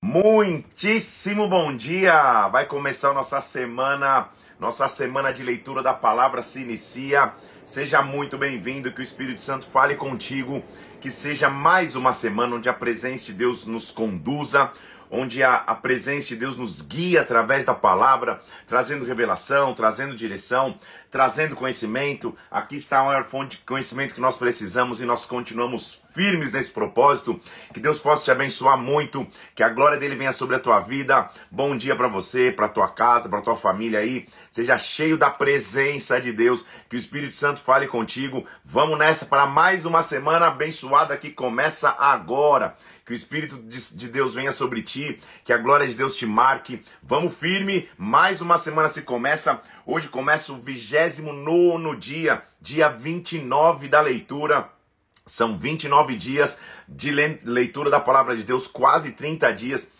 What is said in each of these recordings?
Muitíssimo bom dia! Vai começar nossa semana, nossa semana de leitura da palavra se inicia. Seja muito bem-vindo, que o Espírito Santo fale contigo, que seja mais uma semana onde a presença de Deus nos conduza, onde a, a presença de Deus nos guia através da palavra, trazendo revelação, trazendo direção, trazendo conhecimento. Aqui está a maior fonte de conhecimento que nós precisamos e nós continuamos firmes nesse propósito. Que Deus possa te abençoar muito, que a glória dele venha sobre a tua vida. Bom dia para você, para tua casa, para tua família aí. Seja cheio da presença de Deus, que o Espírito Santo fale contigo. Vamos nessa para mais uma semana abençoada que começa agora. Que o Espírito de Deus venha sobre ti, que a glória de Deus te marque. Vamos firme, mais uma semana se começa. Hoje começa o 29 dia, dia 29 da leitura. São 29 dias de leitura da palavra de Deus, quase 30 dias.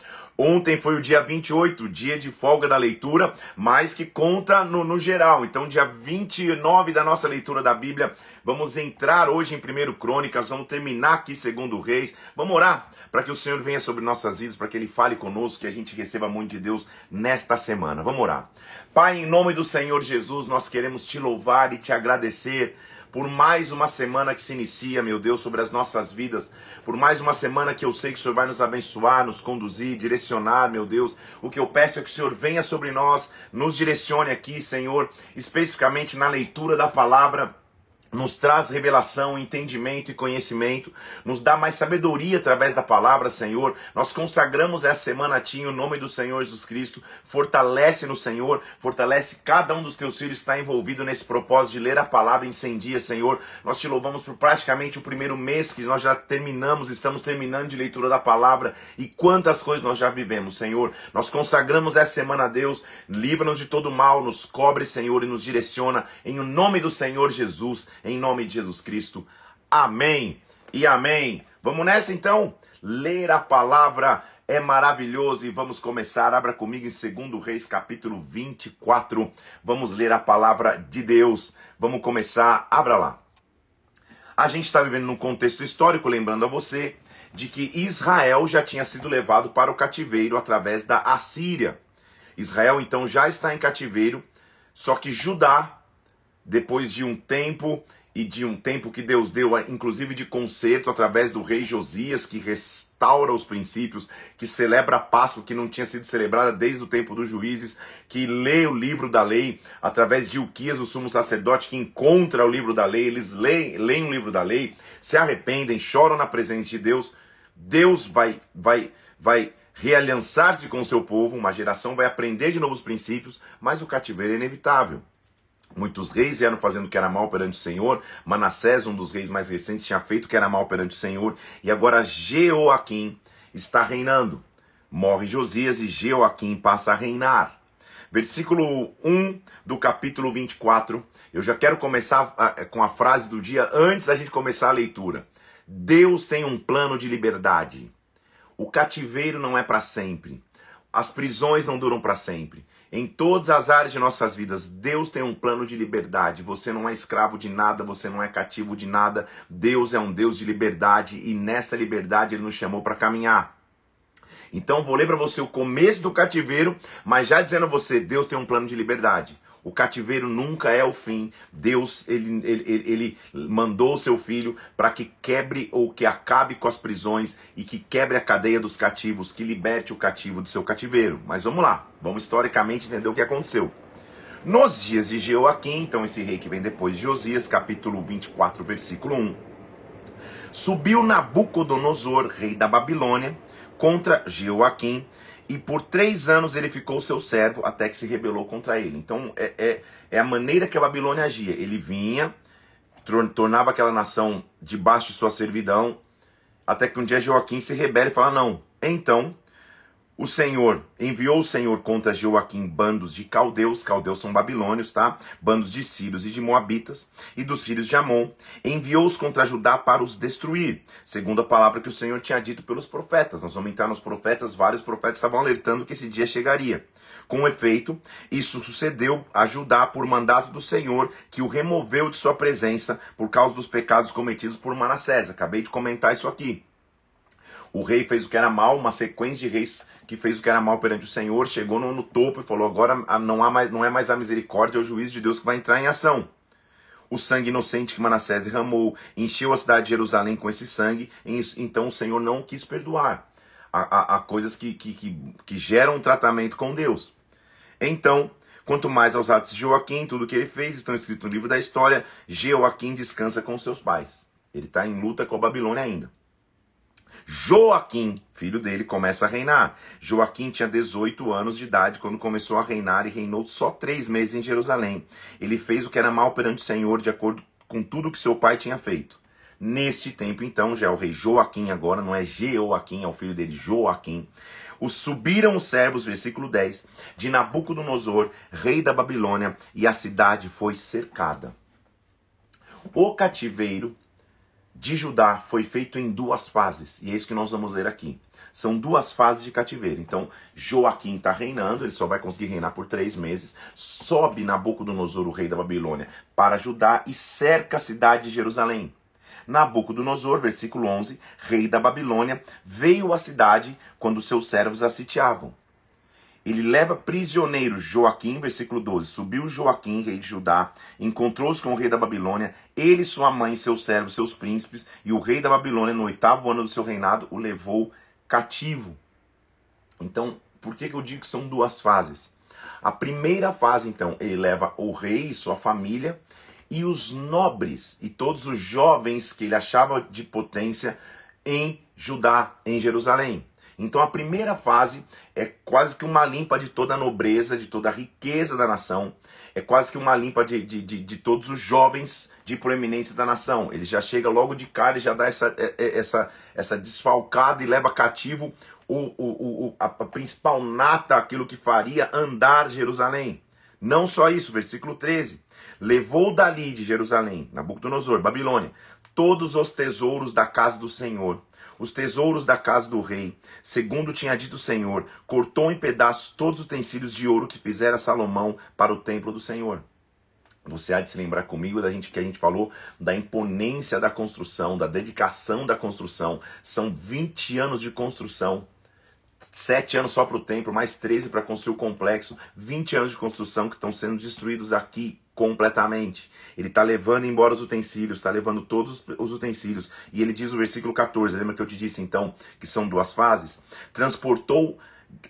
Ontem foi o dia 28, dia de folga da leitura, mas que conta no, no, geral. Então, dia 29 da nossa leitura da Bíblia, vamos entrar hoje em 1 Crônicas, vamos terminar aqui segundo Reis. Vamos orar para que o Senhor venha sobre nossas vidas, para que Ele fale conosco, que a gente receba muito de Deus nesta semana. Vamos orar. Pai, em nome do Senhor Jesus, nós queremos te louvar e te agradecer por mais uma semana que se inicia, meu Deus, sobre as nossas vidas, por mais uma semana que eu sei que o Senhor vai nos abençoar, nos conduzir, direcionar, meu Deus. O que eu peço é que o Senhor venha sobre nós, nos direcione aqui, Senhor, especificamente na leitura da palavra nos traz revelação, entendimento e conhecimento, nos dá mais sabedoria através da palavra, Senhor. Nós consagramos essa semana a Ti em nome do Senhor Jesus Cristo. Fortalece no Senhor, fortalece cada um dos Teus filhos que está envolvido nesse propósito de ler a palavra em 100 dias, Senhor. Nós te louvamos por praticamente o primeiro mês que nós já terminamos, estamos terminando de leitura da palavra e quantas coisas nós já vivemos, Senhor. Nós consagramos essa semana a Deus, livra-nos de todo mal, nos cobre, Senhor, e nos direciona em o nome do Senhor Jesus em nome de Jesus Cristo. Amém e amém. Vamos nessa então? Ler a palavra é maravilhoso e vamos começar. Abra comigo em 2 Reis, capítulo 24. Vamos ler a palavra de Deus. Vamos começar. Abra lá. A gente está vivendo num contexto histórico, lembrando a você de que Israel já tinha sido levado para o cativeiro através da Assíria. Israel então já está em cativeiro, só que Judá, depois de um tempo e de um tempo que Deus deu, inclusive de conserto, através do rei Josias, que restaura os princípios, que celebra a Páscoa que não tinha sido celebrada desde o tempo dos juízes, que lê o livro da lei, através de Uquias, o sumo sacerdote, que encontra o livro da lei, eles leem, leem o livro da lei, se arrependem, choram na presença de Deus. Deus vai, vai, vai realiançar-se com o seu povo, uma geração vai aprender de novos princípios, mas o cativeiro é inevitável. Muitos reis vieram fazendo o que era mal perante o Senhor. Manassés, um dos reis mais recentes, tinha feito o que era mal perante o Senhor. E agora Jeoaquim está reinando. Morre Josias e Jeoaquim passa a reinar. Versículo 1 do capítulo 24. Eu já quero começar com a frase do dia antes da gente começar a leitura. Deus tem um plano de liberdade. O cativeiro não é para sempre. As prisões não duram para sempre. Em todas as áreas de nossas vidas, Deus tem um plano de liberdade. Você não é escravo de nada, você não é cativo de nada. Deus é um Deus de liberdade e nessa liberdade ele nos chamou para caminhar. Então vou ler para você o começo do cativeiro, mas já dizendo a você, Deus tem um plano de liberdade. O cativeiro nunca é o fim. Deus ele, ele, ele mandou o seu filho para que quebre ou que acabe com as prisões e que quebre a cadeia dos cativos, que liberte o cativo do seu cativeiro. Mas vamos lá, vamos historicamente entender o que aconteceu. Nos dias de Jeoaquim, então esse rei que vem depois de Josias, capítulo 24, versículo 1. Subiu Nabucodonosor, rei da Babilônia, contra Jeoaquim e por três anos ele ficou seu servo até que se rebelou contra ele. Então é, é, é a maneira que a Babilônia agia. Ele vinha, tornava aquela nação debaixo de sua servidão, até que um dia Joaquim se rebela e fala: Não, então o Senhor enviou o Senhor contra Joaquim bandos de caldeus, caldeus são babilônios, tá? Bandos de sírios e de moabitas e dos filhos de Amon, enviou-os contra Judá para os destruir, segundo a palavra que o Senhor tinha dito pelos profetas. Nós vamos entrar nos profetas, vários profetas estavam alertando que esse dia chegaria. Com efeito, isso sucedeu a Judá por mandato do Senhor, que o removeu de sua presença por causa dos pecados cometidos por Manassés. Acabei de comentar isso aqui. O rei fez o que era mal, uma sequência de reis que fez o que era mal perante o Senhor, chegou no, no topo e falou: agora não, há mais, não é mais a misericórdia, é o juízo de Deus que vai entrar em ação. O sangue inocente que Manassés derramou encheu a cidade de Jerusalém com esse sangue, então o Senhor não quis perdoar. Há, coisas que, que, que, que geram um tratamento com Deus. Então, quanto mais aos atos de Joaquim, tudo que ele fez, estão escritos no livro da história, Joaquim descansa com seus pais. Ele está em luta com a Babilônia ainda. Joaquim, filho dele, começa a reinar. Joaquim tinha 18 anos de idade quando começou a reinar e reinou só três meses em Jerusalém. Ele fez o que era mal perante o Senhor, de acordo com tudo que seu pai tinha feito. Neste tempo, então, já é o rei Joaquim, agora não é Jeoaquim, é o filho dele, Joaquim. Os subiram os servos, versículo 10, de Nabucodonosor, rei da Babilônia, e a cidade foi cercada. O cativeiro de Judá foi feito em duas fases, e é isso que nós vamos ler aqui. São duas fases de cativeiro. Então, Joaquim está reinando, ele só vai conseguir reinar por três meses. Sobe Nabucodonosor, o rei da Babilônia, para Judá e cerca a cidade de Jerusalém. Nabucodonosor, versículo 11, rei da Babilônia, veio à cidade quando seus servos a sitiavam. Ele leva prisioneiro Joaquim, versículo 12. Subiu Joaquim, rei de Judá, encontrou-se com o rei da Babilônia, ele, sua mãe, seus servos, seus príncipes, e o rei da Babilônia, no oitavo ano do seu reinado, o levou cativo. Então, por que, que eu digo que são duas fases? A primeira fase, então, ele leva o rei e sua família, e os nobres e todos os jovens que ele achava de potência em Judá, em Jerusalém. Então a primeira fase é quase que uma limpa de toda a nobreza, de toda a riqueza da nação. É quase que uma limpa de, de, de, de todos os jovens de proeminência da nação. Ele já chega logo de cara e já dá essa, é, é, essa, essa desfalcada e leva cativo o, o, o, a principal nata, aquilo que faria andar Jerusalém. Não só isso, versículo 13. Levou dali de Jerusalém, Nabucodonosor, Babilônia, todos os tesouros da casa do Senhor os tesouros da casa do rei, segundo tinha dito o Senhor, cortou em pedaços todos os utensílios de ouro que fizera Salomão para o templo do Senhor. Você há de se lembrar comigo da gente que a gente falou da imponência da construção, da dedicação da construção. São 20 anos de construção. Sete anos só para o templo, mais 13 para construir o complexo, 20 anos de construção que estão sendo destruídos aqui completamente. Ele está levando embora os utensílios, está levando todos os utensílios. E ele diz no versículo 14, lembra que eu te disse então que são duas fases? Transportou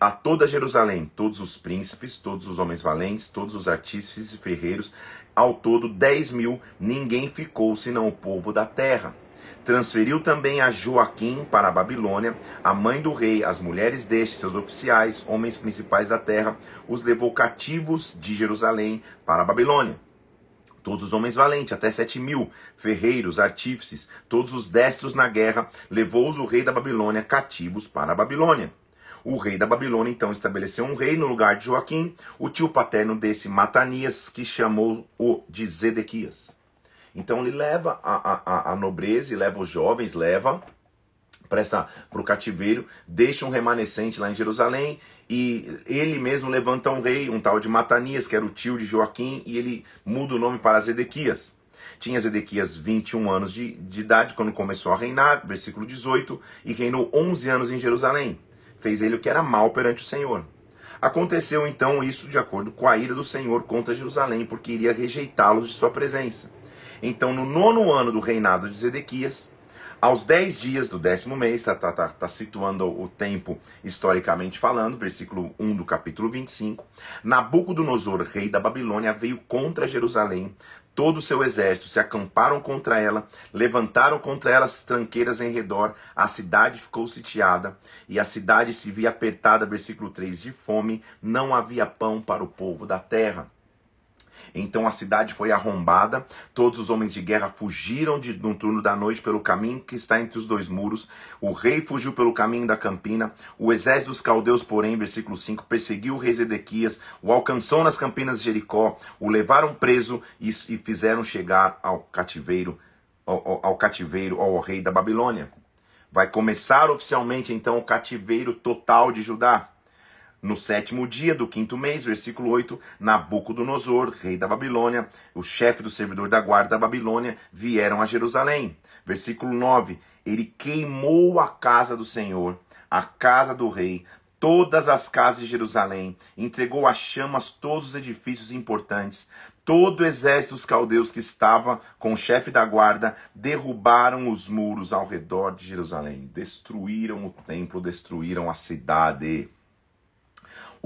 a toda Jerusalém todos os príncipes, todos os homens valentes, todos os artífices e ferreiros, ao todo dez mil, ninguém ficou senão o povo da terra. Transferiu também a Joaquim para a Babilônia, a mãe do rei, as mulheres deste, seus oficiais, homens principais da terra, os levou cativos de Jerusalém para a Babilônia. Todos os homens valentes, até sete mil, ferreiros, artífices, todos os destros na guerra, levou-os o rei da Babilônia cativos para a Babilônia. O rei da Babilônia então estabeleceu um rei no lugar de Joaquim, o tio paterno desse Matanias, que chamou-o de Zedequias. Então ele leva a, a, a nobreza, leva os jovens, leva para o cativeiro, deixa um remanescente lá em Jerusalém e ele mesmo levanta um rei, um tal de Matanias, que era o tio de Joaquim, e ele muda o nome para Zedequias. Tinha Zedequias 21 anos de, de idade quando começou a reinar, versículo 18, e reinou 11 anos em Jerusalém. Fez ele o que era mal perante o Senhor. Aconteceu então isso de acordo com a ira do Senhor contra Jerusalém, porque iria rejeitá-los de sua presença. Então, no nono ano do reinado de Zedequias, aos dez dias do décimo mês, está tá, tá, tá situando o tempo historicamente falando, versículo 1 do capítulo 25, Nabucodonosor, rei da Babilônia, veio contra Jerusalém, todo o seu exército se acamparam contra ela, levantaram contra ela as tranqueiras em redor, a cidade ficou sitiada, e a cidade se via apertada, versículo 3, de fome, não havia pão para o povo da terra. Então a cidade foi arrombada, todos os homens de guerra fugiram de, no turno da noite pelo caminho que está entre os dois muros. O rei fugiu pelo caminho da campina. O exército dos caldeus, porém, versículo 5, perseguiu o rei Zedequias, o alcançou nas campinas de Jericó, o levaram preso e, e fizeram chegar ao cativeiro, ao, ao cativeiro, ao rei da Babilônia. Vai começar oficialmente então o cativeiro total de Judá. No sétimo dia do quinto mês, versículo 8, Nabucodonosor, rei da Babilônia, o chefe do servidor da guarda da Babilônia, vieram a Jerusalém. Versículo 9, ele queimou a casa do Senhor, a casa do rei, todas as casas de Jerusalém, entregou a chamas todos os edifícios importantes. Todo o exército dos caldeus que estava com o chefe da guarda derrubaram os muros ao redor de Jerusalém, destruíram o templo, destruíram a cidade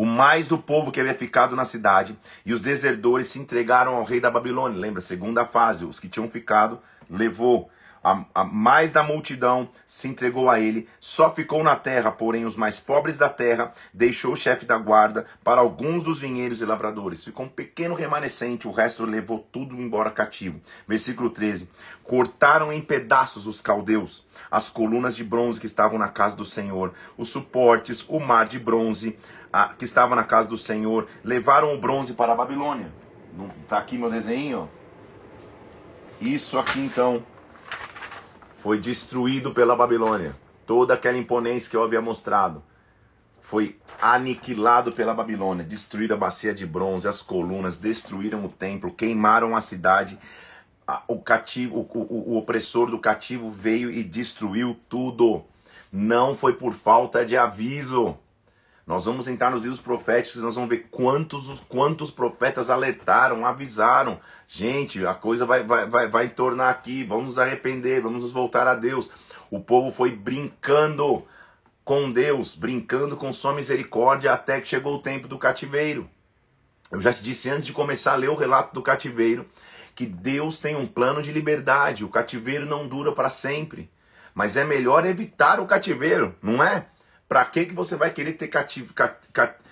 o mais do povo que havia ficado na cidade, e os desertores se entregaram ao rei da Babilônia. Lembra, segunda fase, os que tinham ficado levou. A, a, mais da multidão se entregou a ele, só ficou na terra, porém os mais pobres da terra deixou o chefe da guarda para alguns dos vinheiros e lavradores. Ficou um pequeno remanescente, o resto levou tudo embora cativo. Versículo 13: Cortaram em pedaços os caldeus, as colunas de bronze que estavam na casa do Senhor, os suportes, o mar de bronze a, que estava na casa do Senhor, levaram o bronze para a Babilônia. Está aqui meu desenho? Isso aqui então foi destruído pela Babilônia. Toda aquela imponência que eu havia mostrado foi aniquilado pela Babilônia, destruída a bacia de bronze, as colunas, destruíram o templo, queimaram a cidade. O cativo, o, o, o opressor do cativo veio e destruiu tudo. Não foi por falta de aviso. Nós vamos entrar nos livros proféticos e nós vamos ver quantos, quantos profetas alertaram, avisaram. Gente, a coisa vai, vai, vai, vai tornar aqui, vamos nos arrepender, vamos nos voltar a Deus. O povo foi brincando com Deus, brincando com sua misericórdia até que chegou o tempo do cativeiro. Eu já te disse antes de começar a ler o relato do cativeiro que Deus tem um plano de liberdade. O cativeiro não dura para sempre. Mas é melhor evitar o cativeiro, não é? Para que que você vai querer ter cativ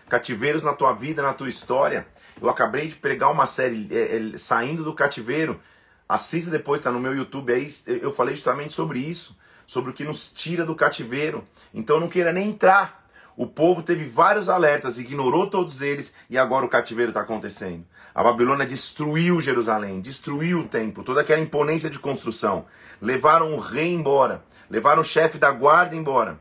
cativeiros na tua vida, na tua história? Eu acabei de pregar uma série é, é, saindo do cativeiro. Assista depois, está no meu YouTube aí. Eu falei justamente sobre isso, sobre o que nos tira do cativeiro. Então não queira nem entrar. O povo teve vários alertas, ignorou todos eles e agora o cativeiro está acontecendo. A Babilônia destruiu Jerusalém, destruiu o templo, toda aquela imponência de construção. Levaram o rei embora, levaram o chefe da guarda embora.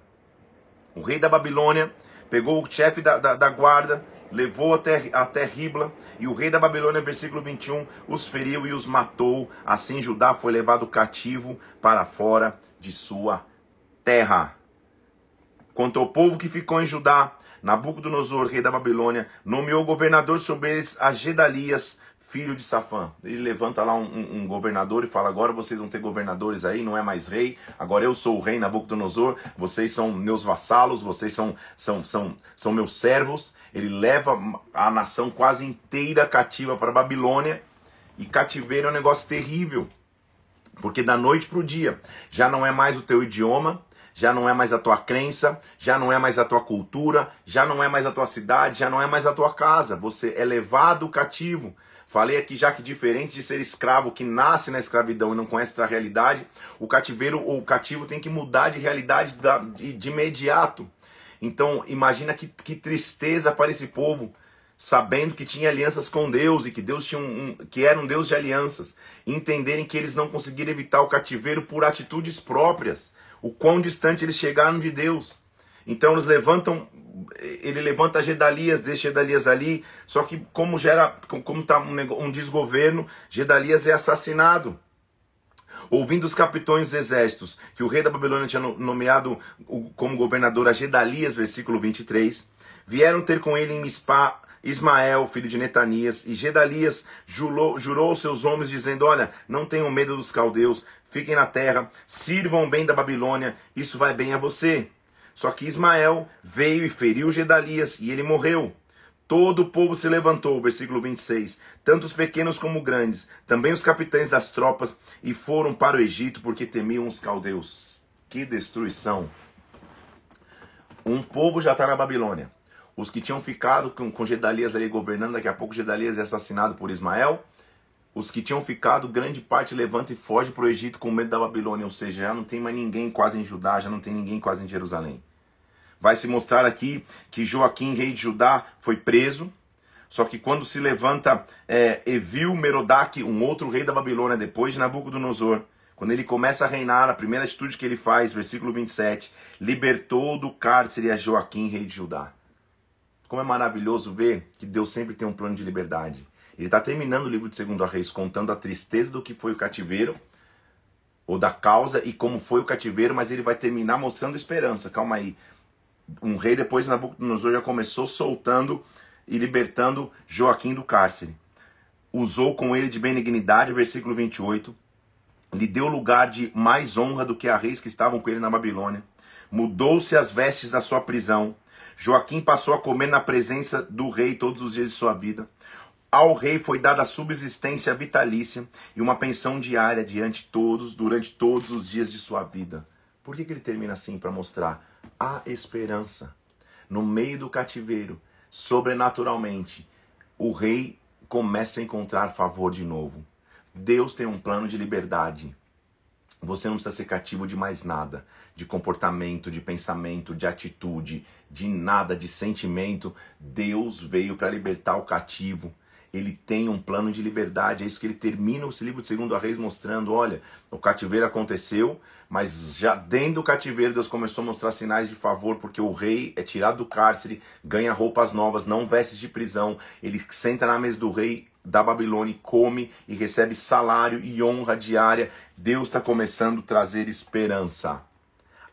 O rei da Babilônia pegou o chefe da, da, da guarda, levou até, até Ribla, e o rei da Babilônia, versículo 21, os feriu e os matou. Assim Judá foi levado cativo para fora de sua terra. Quanto ao povo que ficou em Judá, Nabucodonosor, rei da Babilônia, nomeou governador sobre eles a Gedalias, filho de Safã. Ele levanta lá um, um, um, governador e fala: agora vocês vão ter governadores aí, não é mais rei, agora eu sou o rei Nabucodonosor, vocês são meus vassalos, vocês são, são, são, são meus servos. Ele leva a nação quase inteira cativa para Babilônia. E cativeiro é um negócio terrível. Porque da noite para o dia já não é mais o teu idioma, já não é mais a tua crença, já não é mais a tua cultura, já não é mais a tua cidade, já não é mais a tua casa. Você é levado cativo. Falei aqui já que diferente de ser escravo que nasce na escravidão e não conhece a realidade, o cativeiro ou o cativo tem que mudar de realidade de, imediato. Então imagina que, que tristeza para esse povo, sabendo que tinha alianças com Deus e que Deus tinha um, um, que era um Deus de alianças, entenderem que eles não conseguiram evitar o cativeiro por atitudes próprias, o quão distante eles chegaram de Deus. Então eles levantam ele levanta Gedalias, deixa Gedalias ali, só que como gera, como está um, um desgoverno, Gedalias é assassinado. Ouvindo os capitões exércitos que o rei da Babilônia tinha nomeado como governador a Gedalias, versículo 23, vieram ter com ele em Mispá Ismael, filho de Netanias, e Gedalias jurou, jurou aos seus homens, dizendo: Olha, não tenham medo dos caldeus, fiquem na terra, sirvam bem da Babilônia, isso vai bem a você. Só que Ismael veio e feriu Gedalias e ele morreu. Todo o povo se levantou, versículo 26, tanto os pequenos como grandes, também os capitães das tropas, e foram para o Egito porque temiam os caldeus. Que destruição! Um povo já está na Babilônia. Os que tinham ficado com, com Gedalias ali governando, daqui a pouco Gedalias é assassinado por Ismael. Os que tinham ficado, grande parte levanta e foge para o Egito com medo da Babilônia, ou seja, já não tem mais ninguém quase em Judá, já não tem ninguém quase em Jerusalém. Vai se mostrar aqui que Joaquim, rei de Judá, foi preso. Só que quando se levanta é, Evil Merodach, um outro rei da Babilônia, depois de Nabucodonosor, quando ele começa a reinar, a primeira atitude que ele faz, versículo 27, libertou do cárcere a Joaquim, rei de Judá. Como é maravilhoso ver que Deus sempre tem um plano de liberdade. Ele está terminando o livro de Segundo Reis contando a tristeza do que foi o cativeiro, ou da causa e como foi o cativeiro, mas ele vai terminar mostrando esperança. Calma aí. Um rei depois Nabucodonosor já começou soltando e libertando Joaquim do cárcere. Usou com ele de benignidade, versículo 28. Lhe deu lugar de mais honra do que a reis que estavam com ele na Babilônia. Mudou-se as vestes da sua prisão Joaquim passou a comer na presença do rei todos os dias de sua vida. Ao rei foi dada subsistência vitalícia e uma pensão diária diante todos, durante todos os dias de sua vida. Por que, que ele termina assim? Para mostrar a esperança. No meio do cativeiro, sobrenaturalmente, o rei começa a encontrar favor de novo. Deus tem um plano de liberdade. Você não precisa ser cativo de mais nada, de comportamento, de pensamento, de atitude, de nada, de sentimento. Deus veio para libertar o cativo. Ele tem um plano de liberdade. É isso que ele termina o livro de Segundo a Reis mostrando. Olha, o cativeiro aconteceu, mas já dentro do cativeiro Deus começou a mostrar sinais de favor, porque o rei é tirado do cárcere, ganha roupas novas, não vestes de prisão. Ele senta na mesa do rei da Babilônia come e recebe salário e honra diária. Deus está começando a trazer esperança.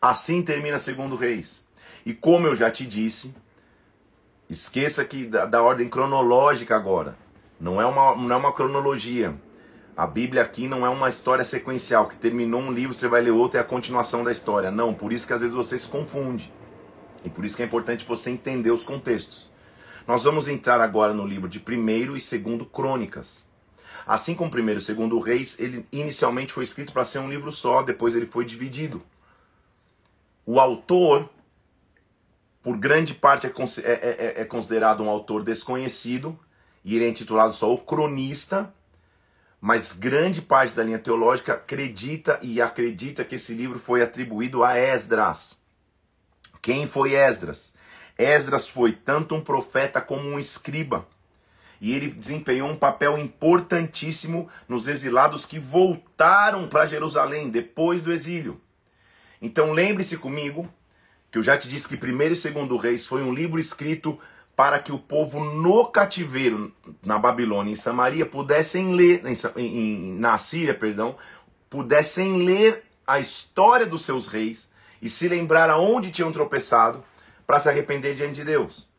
Assim termina segundo Reis. E como eu já te disse, esqueça que da, da ordem cronológica agora. Não é, uma, não é uma cronologia. A Bíblia aqui não é uma história sequencial, que terminou um livro, você vai ler outro é a continuação da história. Não, por isso que às vezes você se confunde. E por isso que é importante você entender os contextos. Nós vamos entrar agora no livro de 1 e 2 Crônicas. Assim como 1 e 2 Reis, ele inicialmente foi escrito para ser um livro só, depois ele foi dividido. O autor, por grande parte, é, é, é, é considerado um autor desconhecido, e ele é intitulado só O Cronista, mas grande parte da linha teológica acredita e acredita que esse livro foi atribuído a Esdras. Quem foi Esdras? Esdras foi tanto um profeta como um escriba. E ele desempenhou um papel importantíssimo nos exilados que voltaram para Jerusalém depois do exílio. Então lembre-se comigo que eu já te disse que primeiro e segundo Reis foi um livro escrito para que o povo no cativeiro na Babilônia, em Samaria, pudessem ler, em, na Síria, perdão, pudessem ler a história dos seus reis e se lembrar aonde tinham tropeçado para se arrepender diante de Deus.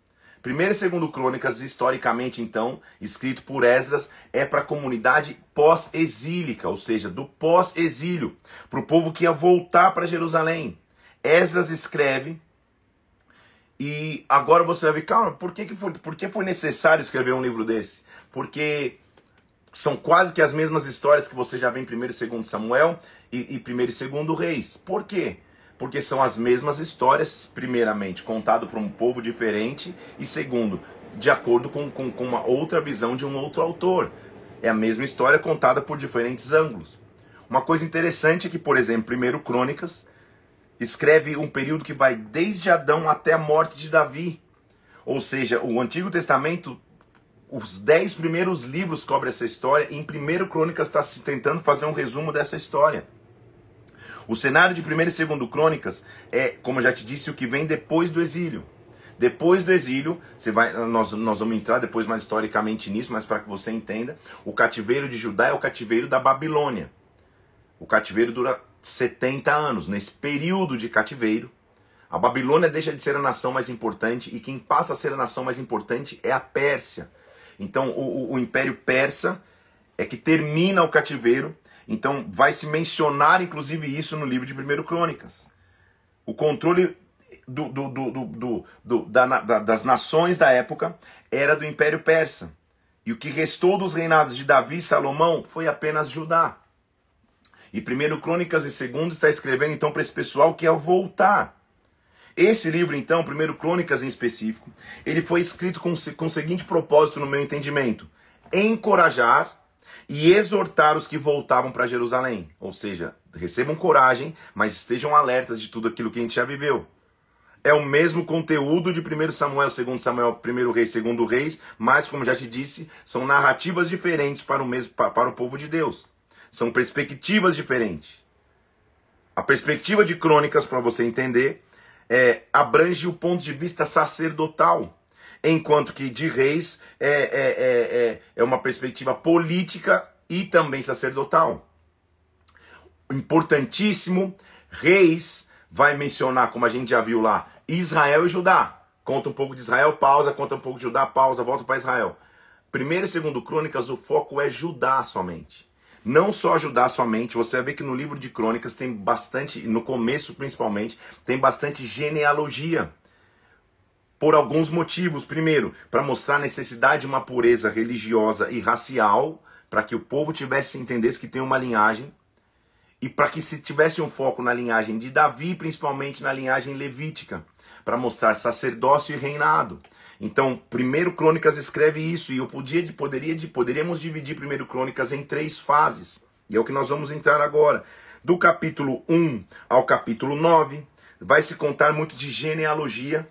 Primeiro e segundo Crônicas, historicamente então, escrito por Esdras, é para a comunidade pós-exílica, ou seja, do pós-exílio, para o povo que ia voltar para Jerusalém. Esdras escreve e agora você vai ver, calma, por que, que, foi, por que foi necessário escrever um livro desse? Porque são quase que as mesmas histórias que você já vê em 1 e 2 Samuel e, e 1 e 2 Reis. Por quê? porque são as mesmas histórias, primeiramente, contado por um povo diferente, e segundo, de acordo com, com, com uma outra visão de um outro autor. É a mesma história contada por diferentes ângulos. Uma coisa interessante é que, por exemplo, primeiro Crônicas escreve um período que vai desde Adão até a morte de Davi. Ou seja, o Antigo Testamento, os dez primeiros livros cobrem essa história, e em primeiro Crônicas está se tentando fazer um resumo dessa história. O cenário de 1 e 2 Crônicas é, como eu já te disse, o que vem depois do exílio. Depois do exílio, você vai, nós, nós vamos entrar depois mais historicamente nisso, mas para que você entenda, o cativeiro de Judá é o cativeiro da Babilônia. O cativeiro dura 70 anos. Nesse período de cativeiro, a Babilônia deixa de ser a nação mais importante e quem passa a ser a nação mais importante é a Pérsia. Então, o, o, Império Persa é que termina o cativeiro então vai se mencionar inclusive isso no livro de 1 Crônicas. O controle do, do, do, do da, da, das nações da época era do Império Persa. E o que restou dos reinados de Davi e Salomão foi apenas Judá. E 1 Crônicas e 2 está escrevendo então para esse pessoal que é voltar. Esse livro, então, 1 Crônicas em específico, ele foi escrito com, com o seguinte propósito, no meu entendimento: encorajar e exortar os que voltavam para Jerusalém. Ou seja, recebam coragem, mas estejam alertas de tudo aquilo que a gente já viveu. É o mesmo conteúdo de 1 Samuel, 2 Samuel, 1 Reis, 2 Reis, mas, como já te disse, são narrativas diferentes para o, mesmo, para o povo de Deus. São perspectivas diferentes. A perspectiva de crônicas, para você entender, é, abrange o ponto de vista sacerdotal. enquanto que de reis é, é, é, é, é uma perspectiva política e também sacerdotal. Importantíssimo, reis vai mencionar, como a gente já viu lá, Israel e Judá. Conta um pouco de Israel, pausa, conta um pouco de Judá, pausa, volta para Israel. Primeiro e segundo Crônicas, o foco é Judá somente. Não só Judá somente, você vai ver que no livro de Crônicas tem bastante, no começo principalmente, tem bastante genealogia. Por alguns motivos. Primeiro, para mostrar a necessidade de uma pureza religiosa e racial, para que o povo tivesse entendesse que tem uma linhagem e para que se tivesse um foco na linhagem de Davi, principalmente na linhagem levítica, para mostrar sacerdócio e reinado. Então, primeiro Crônicas escreve isso e eu podia, poderia, poderíamos dividir primeiro Crônicas em três fases. E é o que nós vamos entrar agora. Do capítulo 1 ao capítulo 9, vai se contar muito de genealogia,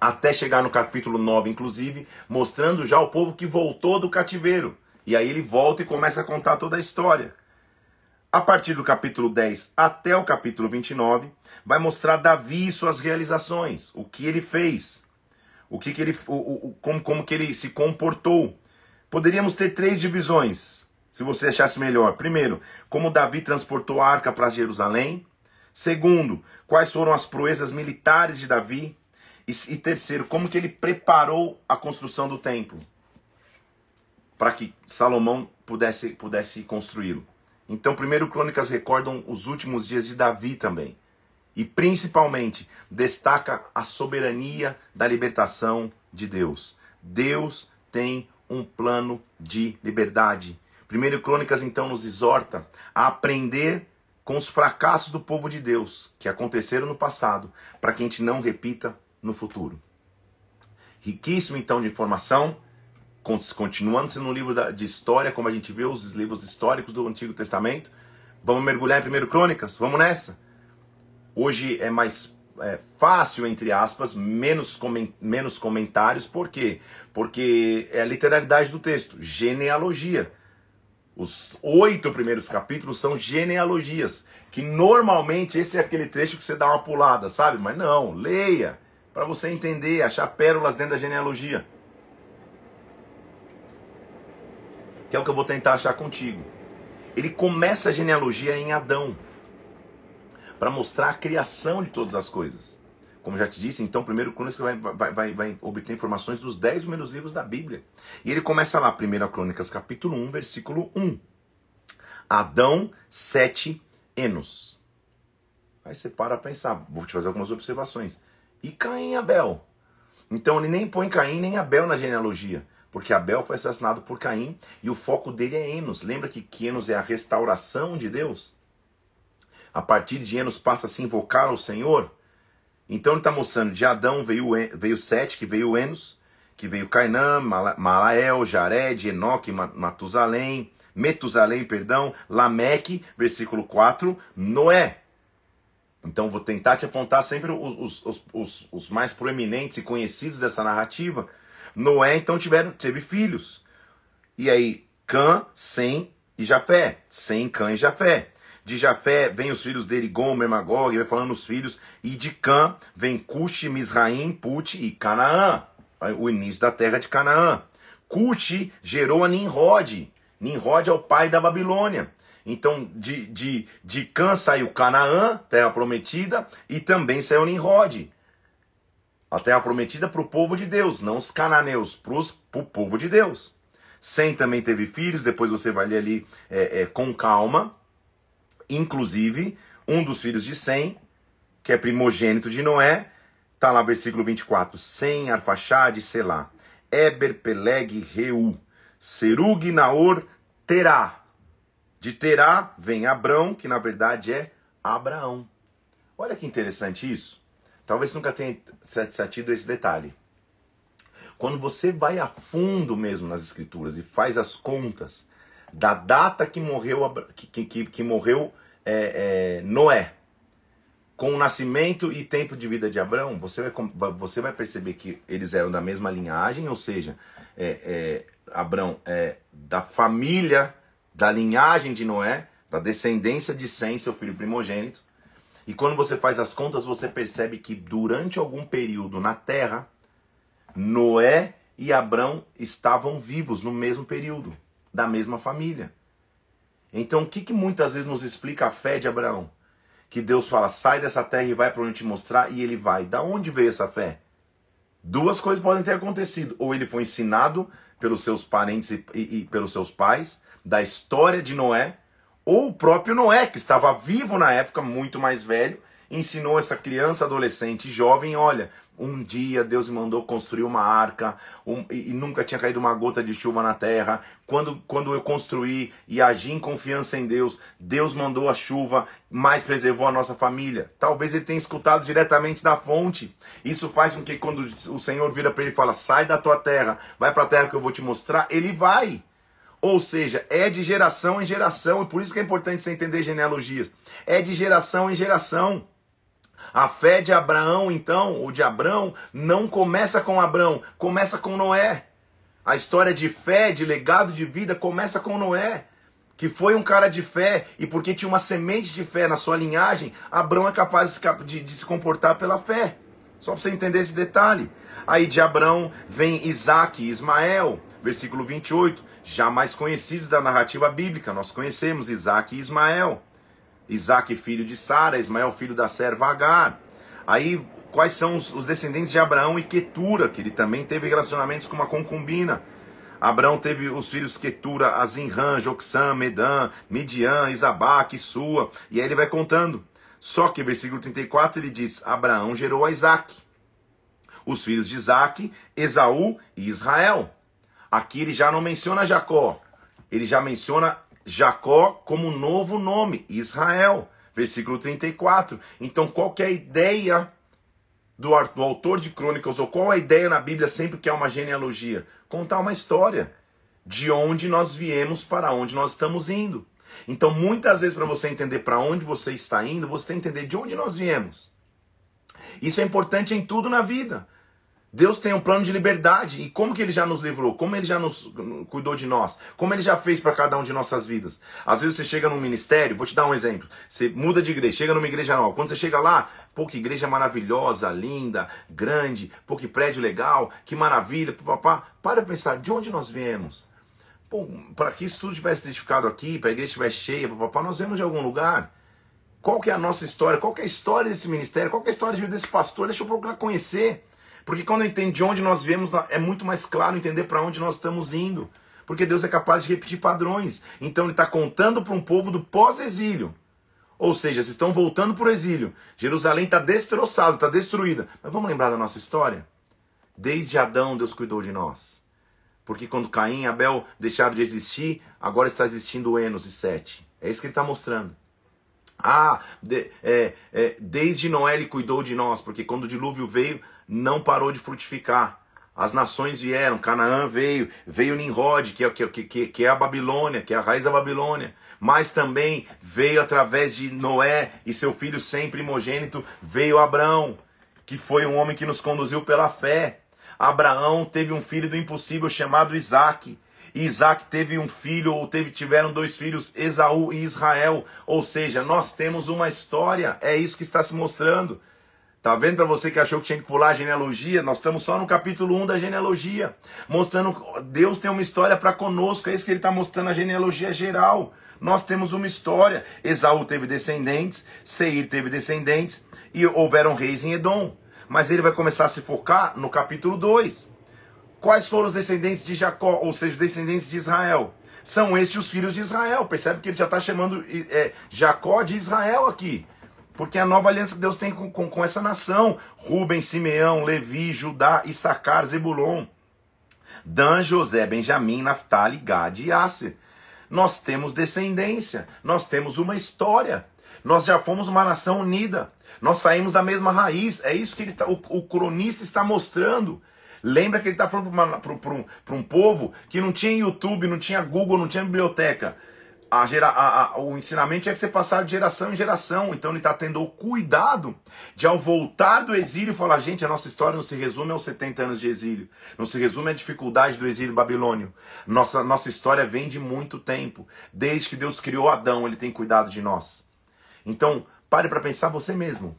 até chegar no capítulo 9, inclusive, mostrando já o povo que voltou do cativeiro. E aí ele volta e começa a contar toda a história. A partir do capítulo 10 até o capítulo 29, vai mostrar Davi e suas realizações, o que ele fez, o que, que ele, o, o, como, como que ele se comportou. Poderíamos ter três divisões, se você achasse melhor. Primeiro, como Davi transportou a arca para Jerusalém. Segundo, quais foram as proezas militares de Davi. E, e terceiro, como que ele preparou a construção do templo para que Salomão pudesse, pudesse construí-lo. Então, primeiro Crônicas recordam os últimos dias de Davi também e principalmente destaca a soberania da libertação de Deus. Deus tem um plano de liberdade. Primeiro Crônicas então nos exorta a aprender com os fracassos do povo de Deus que aconteceram no passado, para que a gente não repita no futuro. Riquíssimo então de informação, continuando sendo um livro de história, como a gente vê os livros históricos do Antigo Testamento. Vamos mergulhar em 1 Crônicas? Vamos nessa? Hoje é mais é, fácil, entre aspas, menos, menos comentários. Por quê? Porque é a literalidade do texto, genealogia. Os oito primeiros capítulos são genealogias, que normalmente esse é aquele trecho que você dá uma pulada, sabe? Mas não, leia, para você entender, achar pérolas dentro da genealogia. Que é o que eu vou tentar achar contigo. Ele começa a genealogia em Adão para mostrar a criação de todas as coisas. Como já te disse, então, primeiro Crônicas vai, vai, vai, vai obter informações dos dez primeiros livros da Bíblia. E ele começa lá, 1 Crônicas, capítulo 1, versículo 1. Adão, sete Enos. Aí você para pensar, vou te fazer algumas observações. E Caim e Abel? Então ele nem põe Caim nem Abel na genealogia, porque Abel foi assassinado por Caim e o foco dele é Enos. Lembra que Enos é a restauração de Deus? A partir de Enos passa a se invocar ao Senhor. Então ele está mostrando, de Adão veio, veio Sete, que veio Enos, que veio Cainã, Malael, Jared, Enoque, Matusalém, Metusalém, perdão, Lameque, versículo 4, Noé. Então vou tentar te apontar sempre os, os, os, os mais proeminentes e conhecidos dessa narrativa. Noé então tiveram, teve filhos. E aí, Cã, Sem e Jafé. Sem, Cã e Jafé. De Jafé vem os filhos dele, Gomer, Magog, vai falando os filhos. E de Cã vem Cuxi, Misraim, Put e Canaã. O início da terra de Canaã. Cuxi gerou a Nimrod. Nimrod é o pai da Babilônia. Então, de, de, de Cã saiu Canaã, terra prometida, e também saiu Nimrod. A terra prometida para o povo de Deus, não os cananeus, para o povo de Deus. Sem também teve filhos, depois você vai ler ali é, é, com calma. Inclusive, um dos filhos de Sem, que é primogênito de Noé, está lá versículo 24, Sem, Arfaxade, Selá, Eber, Peleg, Reu, Serug, Naor, Terá. De Terá vem Abrão, que na verdade é Abraão. Olha que interessante isso. Talvez nunca tenha satido esse detalhe. Quando você vai a fundo mesmo nas escrituras e faz as contas, da data que morreu, que, que, que morreu é, é, Noé, com o nascimento e tempo de vida de Abraão, você vai, você vai perceber que eles eram da mesma linhagem, ou seja, é, é, Abraão é da família, da linhagem de Noé, da descendência de Sem, seu filho primogênito. E quando você faz as contas, você percebe que durante algum período na terra, Noé e Abrão estavam vivos no mesmo período, da mesma família. Então, o que, que muitas vezes nos explica a fé de Abraão? Que Deus fala, sai dessa terra e vai para onde te mostrar, e ele vai. Da onde veio essa fé? Duas coisas podem ter acontecido. Ou ele foi ensinado pelos seus parentes e, e, e pelos seus pais, da história de Noé, ou o próprio Noé, que estava vivo na época, muito mais velho, ensinou essa criança, adolescente, jovem, olha, um dia Deus me mandou construir uma arca um, e, e, nunca tinha caído uma gota de chuva na terra. Quando, quando eu construí e agi em confiança em Deus, Deus mandou a chuva, mas preservou a nossa família. Talvez ele tenha escutado diretamente da fonte. Isso faz com que quando o Senhor vira para ele e fala: sai da tua terra, vai para a terra que eu vou te mostrar, ele vai. Ou seja, é de geração em geração, e por isso que é importante você entender genealogias. É de geração em geração. A fé de Abraão, então, ou de Abraão, não começa com Abraão, começa com Noé. A história de fé, de legado de vida, começa com Noé, que foi um cara de fé, e porque tinha uma semente de fé na sua linhagem, Abraão é capaz de, de se comportar pela fé. Só para você entender esse detalhe. Aí de Abraão vem Isaac e Ismael, versículo 28, já mais conhecidos da narrativa bíblica. Nós conhecemos Isaac e Ismael. Isaac, filho de Sara, Ismael, filho da serva Agar. Aí, quais são os, os descendentes de Abraão e Quetura, que ele também teve relacionamentos com uma concubina. Abraão teve os filhos Quetura, Azinran, Joxã, Medan, Midian, Isabaque, Sua. E aí ele vai contando. Só que, versículo 34, ele diz: Abraão gerou a Isaac. Os filhos de Isaac, Esaú e Israel. Aqui ele já não menciona Jacó, ele já menciona Jacó como novo nome, Israel. Versículo 34. Então, qual que é a ideia do, do autor de crônicas, ou qual a ideia na Bíblia sempre que é uma genealogia? Contar uma história de onde nós viemos para onde nós estamos indo. Então, muitas vezes, para você entender para onde você está indo, você tem que entender de onde nós viemos. Isso é importante em tudo na vida. Deus tem um plano de liberdade. E como que ele já nos livrou? Como ele já nos cuidou de nós? Como ele já fez para cada um de nossas vidas? Às vezes você chega num ministério, vou te dar um exemplo. Você muda de igreja, chega numa igreja nova. Quando você chega lá, pô, que igreja maravilhosa, linda, grande, pô, que prédio legal, que maravilha, papá. Para pensar, de onde nós viemos? para que isso tudo tivesse edificado aqui, para a igreja estiver cheia, papá, nós viemos de algum lugar. Qual que é a nossa história? Qual que é a história desse ministério? Qual que é a história de vida desse pastor? Deixa eu procurar conhecer. Porque quando eu entendo de onde nós viemos, é muito mais claro entender para onde nós estamos indo. Porque Deus é capaz de repetir padrões. Então Ele está contando para um povo do pós-exílio. Ou seja, vocês estão voltando para o exílio. Jerusalém está destroçada, está destruída. Mas vamos lembrar da nossa história? Desde Adão, Deus cuidou de nós. Porque quando Caim e Abel deixaram de existir, agora está existindo Enos e Sete. É isso que ele está mostrando. Ah, de, é, é, desde Noé ele cuidou de nós, porque quando o dilúvio veio, não parou de frutificar. As nações vieram, Canaã veio, veio Nimrod, que é, que, que, que é a Babilônia, que é a raiz da Babilônia. Mas também veio através de Noé e seu filho sempre primogênito, veio Abraão, que foi um homem que nos conduziu pela fé. Abraão teve um filho do impossível chamado Isaac. Isaac teve um filho, ou teve, tiveram dois filhos, Esaú e Israel. Ou seja, nós temos uma história, é isso que está se mostrando. Tá vendo para você que achou que tinha que pular a genealogia? Nós estamos só no capítulo 1 da genealogia, mostrando Deus tem uma história para conosco, é isso que ele está mostrando a genealogia geral. Nós temos uma história. Esaú teve descendentes, Seir teve descendentes e houveram reis em Edom. Mas ele vai começar a se focar no capítulo 2. Quais foram os descendentes de Jacó, ou seja, os descendentes de Israel? São estes os filhos de Israel. Percebe que ele já está chamando é, Jacó de Israel aqui. Porque a nova aliança que Deus tem com, com, com essa nação: Rubem, Simeão, Levi, Judá, Issacar, Zebulon, Dan, José, Benjamim, Naphtali, Gad e Asser. Nós temos descendência, nós temos uma história. Nós já fomos uma nação unida. Nós saímos da mesma raiz. É isso que ele está, o, o cronista está mostrando. Lembra que ele está falando para um povo que não tinha YouTube, não tinha Google, não tinha biblioteca a gera, a, a, o ensinamento tinha que ser passado de geração em geração. Então ele está tendo o cuidado de, ao voltar do exílio, falar: gente, a nossa história não se resume aos 70 anos de exílio, não se resume à dificuldade do exílio babilônio. Nossa, nossa história vem de muito tempo. Desde que Deus criou Adão, ele tem cuidado de nós. Então, pare para pensar você mesmo.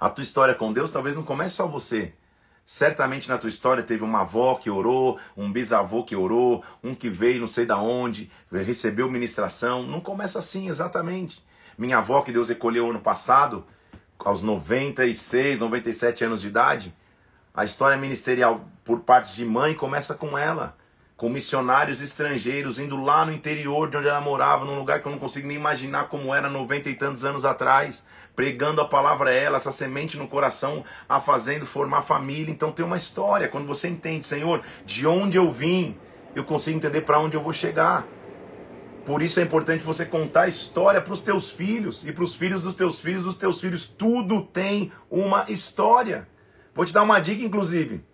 A tua história com Deus talvez não comece só você Certamente na tua história teve uma avó que orou, um bisavô que orou, um que veio não sei da onde, recebeu ministração. Não começa assim, exatamente. Minha avó que Deus recolheu ano passado, aos 96, 97 anos de idade, a história ministerial por parte de mãe começa com ela com missionários estrangeiros indo lá no interior de onde ela morava, num lugar que eu não consigo nem imaginar como era 90 e tantos anos atrás, pregando a palavra a ela, essa semente no coração, a fazendo formar família. Então tem uma história. Quando você entende, Senhor, de onde eu vim, eu consigo entender para onde eu vou chegar. Por isso é importante você contar a história para os teus filhos e para os filhos dos teus filhos, dos teus filhos. Tudo tem uma história. Vou te dar uma dica, inclusive.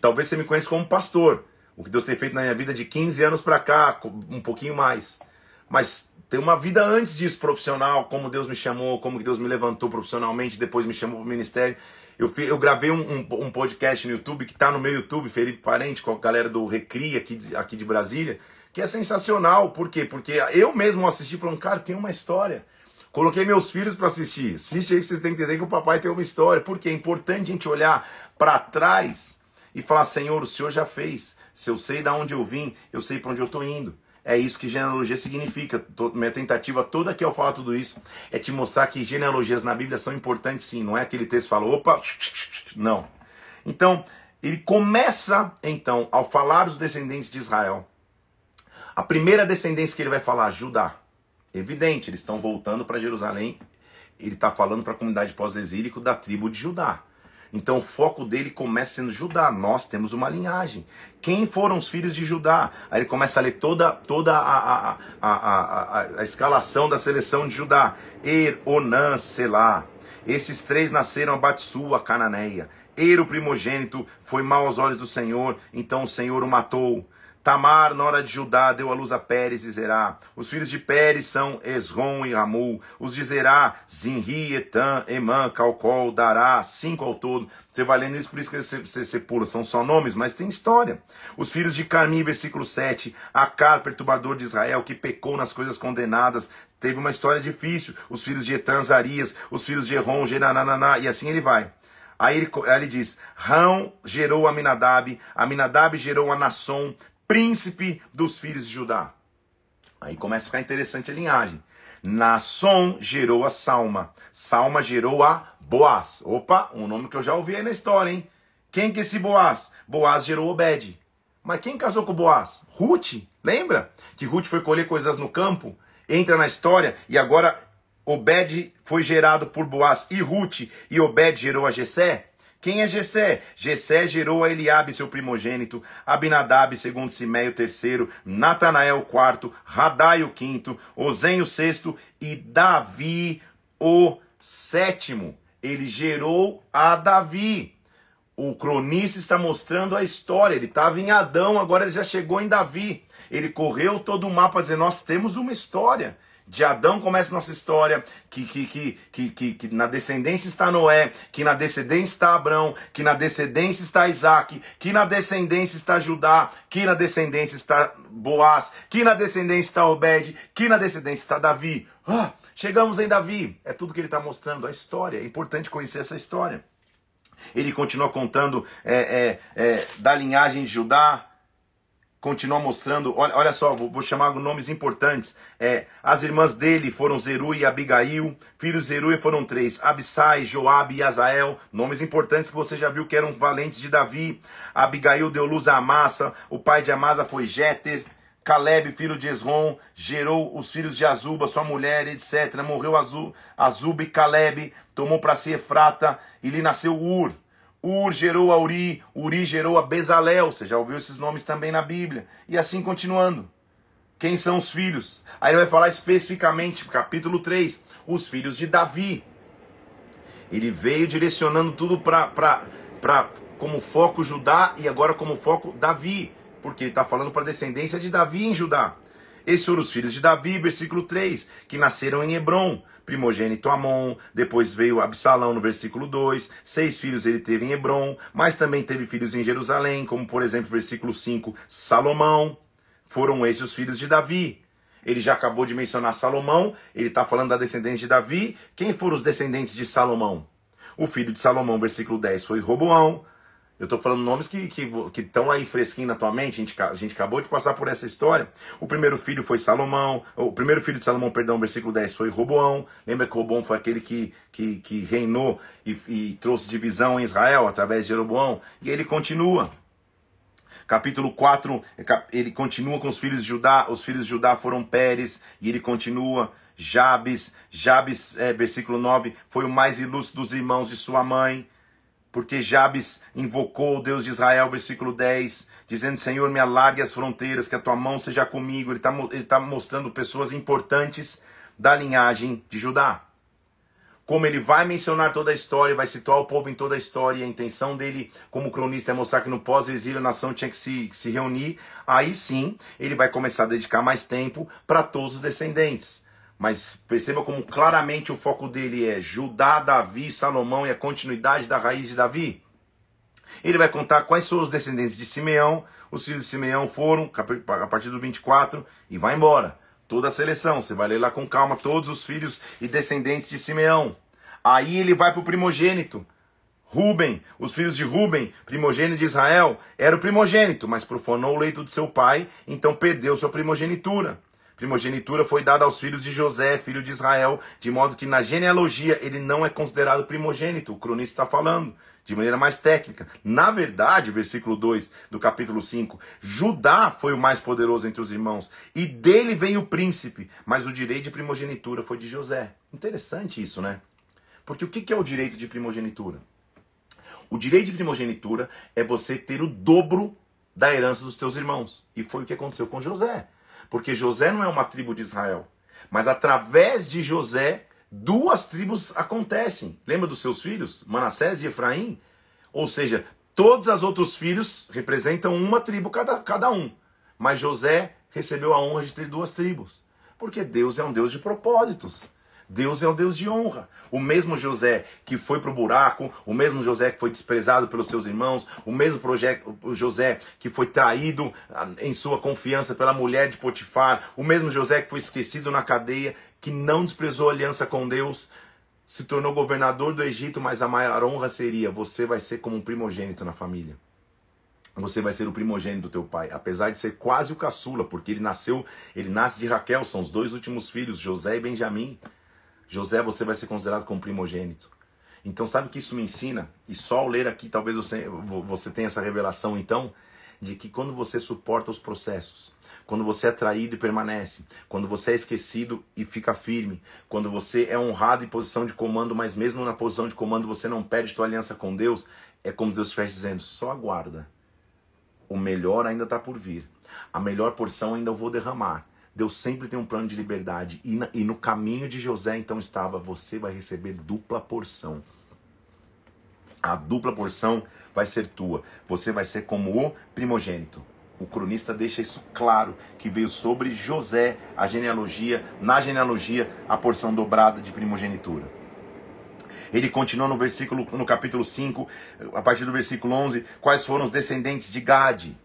Talvez você me conheça como pastor o que Deus tem feito na minha vida de 15 anos para cá, um pouquinho mais. Mas tem uma vida antes disso profissional, como Deus me chamou, como Deus me levantou profissionalmente, depois me chamou para o ministério. Eu, eu gravei um, um, um, podcast no YouTube que está no meu YouTube, Felipe Parente, com a galera do Recri aqui, de, aqui de Brasília, que é sensacional. Por quê? Porque eu mesmo assisti falando, cara, tem uma história. Coloquei meus filhos para assistir. Assiste aí pra vocês terem que entender que o papai tem uma história. Porque é importante a gente olhar para trás e falar: Senhor, o Senhor já fez. Se eu sei de onde eu vim, eu sei para onde eu estou indo. É isso que genealogia significa. Minha tentativa toda aqui ao falar tudo isso é te mostrar que genealogias na Bíblia são importantes sim. Não é aquele texto que fala, opa, não. Então, ele começa, então, ao falar dos descendentes de Israel. A primeira descendência que ele vai falar, Judá. Evidente, eles estão voltando para Jerusalém. Ele está falando para a comunidade pós-exílico da tribo de Judá. Então o foco dele começa sendo Judá. Nós temos uma linhagem. Quem foram os filhos de Judá? Aí ele começa a ler toda, toda a, a, a, a, escalação da seleção de Judá. Er, Onã, Selá. Esses três nasceram a Batsu, a cananeia. Er, o primogênito, foi mau aos olhos do Senhor, então o Senhor o matou. Tamar, nora de Judá, deu à luz a Pérez e Zerá. Os filhos de Pérez são Esrom e Ramul. Os de Zerá, Zinri, Etan, Emã, Calcol, Dará, cinco ao todo. Você vai lendo isso, por isso que você, você, você, pula. São só nomes, mas tem história. Os filhos de Carmi, versículo 7. Acar, perturbador de Israel, que pecou nas coisas condenadas. Teve uma história difícil. Os filhos de Etan, Zarias. Os filhos de Erron, Geranananá. E assim ele vai. Aí ele, aí ele diz: Rão gerou Aminadab, Aminadab gerou a Nasson, príncipe dos filhos de Judá. Aí começa a ficar interessante a linhagem. Nasson gerou a Salma. Salma gerou a Boaz. Opa, um nome que eu já ouvi aí na história, hein? Quem que é esse Boaz? Boaz gerou Obed. Mas quem casou com Boaz? Ruth. Lembra? Que Ruth foi colher coisas no campo, entra na história e agora Obed foi gerado por Boaz e Ruth e Obed gerou a Jessé. Quem é Jessé? Jessé gerou a Eliabe, seu primogênito, Abinadab, segundo Simeio, terceiro, Natanael, quarto, Radai, o quinto, Ozem, o sexto, e Davi, o sétimo. Ele gerou a Davi. O cronista está mostrando a história. Ele estava em Adão, agora ele já chegou em Davi. Ele correu todo o mapa dizer: Nós temos uma história. De Adão começa nossa história, que, que, que, que, que, na descendência está Noé, que na descendência está Abrão, que na descendência está Isaac, que na descendência está Judá, que na descendência está Boaz, que na descendência está Obed, que na descendência está Davi. Ah, chegamos em Davi. É tudo que ele está mostrando, a história. É importante conhecer essa história. Ele continua contando é, é, é, da linhagem de Judá, continua mostrando. Olha, olha só, vou, vou, chamar nomes importantes. É, as irmãs dele foram Zeru e Abigail. Filhos Zeru foram três: Abissai, Joabe e Azael. Nomes importantes que você já viu que eram valentes de Davi. Abigail deu luz a Amassa. O pai de Amasa foi Jéter. Caleb, filho de Esrom, gerou os filhos de Azuba, sua mulher, etc. Morreu Azuba e Caleb, tomou para si Efrata e lhe nasceu Ur. Ur gerou a Uri, Uri gerou a Bezalel. Você já ouviu esses nomes também na Bíblia. E assim continuando. Quem são os filhos? Aí ele vai falar especificamente, capítulo 3, os filhos de Davi. Ele veio direcionando tudo para como foco Judá e agora como foco Davi, porque ele está falando para a descendência de Davi em Judá. Esses foram os filhos de Davi, versículo 3, que nasceram em Hebron primogênito Amon, depois veio Absalão no versículo 2, seis filhos ele teve em Hebron, mas também teve filhos em Jerusalém, como por exemplo, versículo 5, Salomão. Foram esses os filhos de Davi. Ele já acabou de mencionar Salomão, ele está falando da descendência de Davi. Quem foram os descendentes de Salomão? O filho de Salomão, versículo 10, foi Roboão. Eu estou falando nomes que estão que, que aí fresquinho na tua mente, a gente, a gente acabou de passar por essa história. O primeiro filho foi Salomão, o primeiro filho de Salomão, perdão, versículo 10, foi Roboão. Lembra que Roboão foi aquele que, que, que reinou e, e trouxe divisão em Israel através de Jeroboão? E ele continua. Capítulo 4, ele continua com os filhos de Judá. Os filhos de Judá foram Pérez, e ele continua. Jabes, Jabes, é, versículo 9, foi o mais ilustre dos irmãos de sua mãe porque Jabes invocou o Deus de Israel, versículo 10, dizendo: Senhor, me alargue as fronteiras, que a tua mão seja comigo. Ele está ele tá mostrando pessoas importantes da linhagem de Judá. Como ele vai mencionar toda a história, vai situar o povo em toda a história, e a intenção dele, como cronista, é mostrar que no pós-exílio a nação tinha que se, se reunir. Aí sim, ele vai começar a dedicar mais tempo para todos os descendentes. Mas perceba como claramente o foco dele é Judá, Davi, Salomão e a continuidade da raiz de Davi. Ele vai contar quais foram os descendentes de Simeão. Os filhos de Simeão foram, a partir do 24, e vai embora. Toda a seleção, você vai ler lá com calma todos os filhos e descendentes de Simeão. Aí ele vai para o primogênito. Ruben, os filhos de Ruben, primogênito de Israel, era o primogênito, mas profanou o leito de seu pai, então perdeu sua primogenitura primogenitura foi dada aos filhos de José, filho de Israel, de modo que na genealogia ele não é considerado primogênito. O cronista está falando de maneira mais técnica. Na verdade, versículo 2 do capítulo 5, Judá foi o mais poderoso entre os irmãos, e dele veio o príncipe, mas o direito de primogenitura foi de José. Interessante isso, né? Porque o que é o direito de primogenitura? O direito de primogenitura é você ter o dobro da herança dos teus irmãos. E foi o que aconteceu com José. Porque José não é uma tribo de Israel. Mas através de José, duas tribos acontecem. Lembra dos seus filhos? Manassés e Efraim? Ou seja, todos os outros filhos representam uma tribo cada, cada um. Mas José recebeu a honra de ter duas tribos. Porque Deus é um Deus de propósitos. Deus é um Deus de honra. O mesmo José que foi para o buraco, o mesmo José que foi desprezado pelos seus irmãos, o mesmo projeto, José que foi traído ah, em sua confiança pela mulher de Potifar, o mesmo José que foi esquecido na cadeia, que não desprezou a aliança com Deus, se tornou governador do Egito, mas a maior honra seria: você vai ser como um primogênito na família. Você vai ser o primogênito do teu pai, apesar de ser quase o caçula, porque ele nasceu, ele nasce de Raquel, são os dois últimos filhos, José e Benjamim. José, você vai ser considerado como primogênito. Então, sabe o que isso me ensina? E só ao ler aqui, talvez você, você tenha essa revelação, então, de que quando você suporta os processos, quando você é traído e permanece, quando você é esquecido e fica firme, quando você é honrado em posição de comando, mas mesmo na posição de comando você não perde sua aliança com Deus, é como Deus fecha dizendo: só aguarda. O melhor ainda está por vir. A melhor porção ainda eu vou derramar. Deus sempre tem um plano de liberdade. E, na, e no caminho de José então estava: você vai receber dupla porção. A dupla porção vai ser tua. Você vai ser como o primogênito. O cronista deixa isso claro, que veio sobre José a genealogia, na genealogia a porção dobrada de primogenitura. Ele continua no versículo no capítulo 5, a partir do versículo 11, quais foram os descendentes de Gade?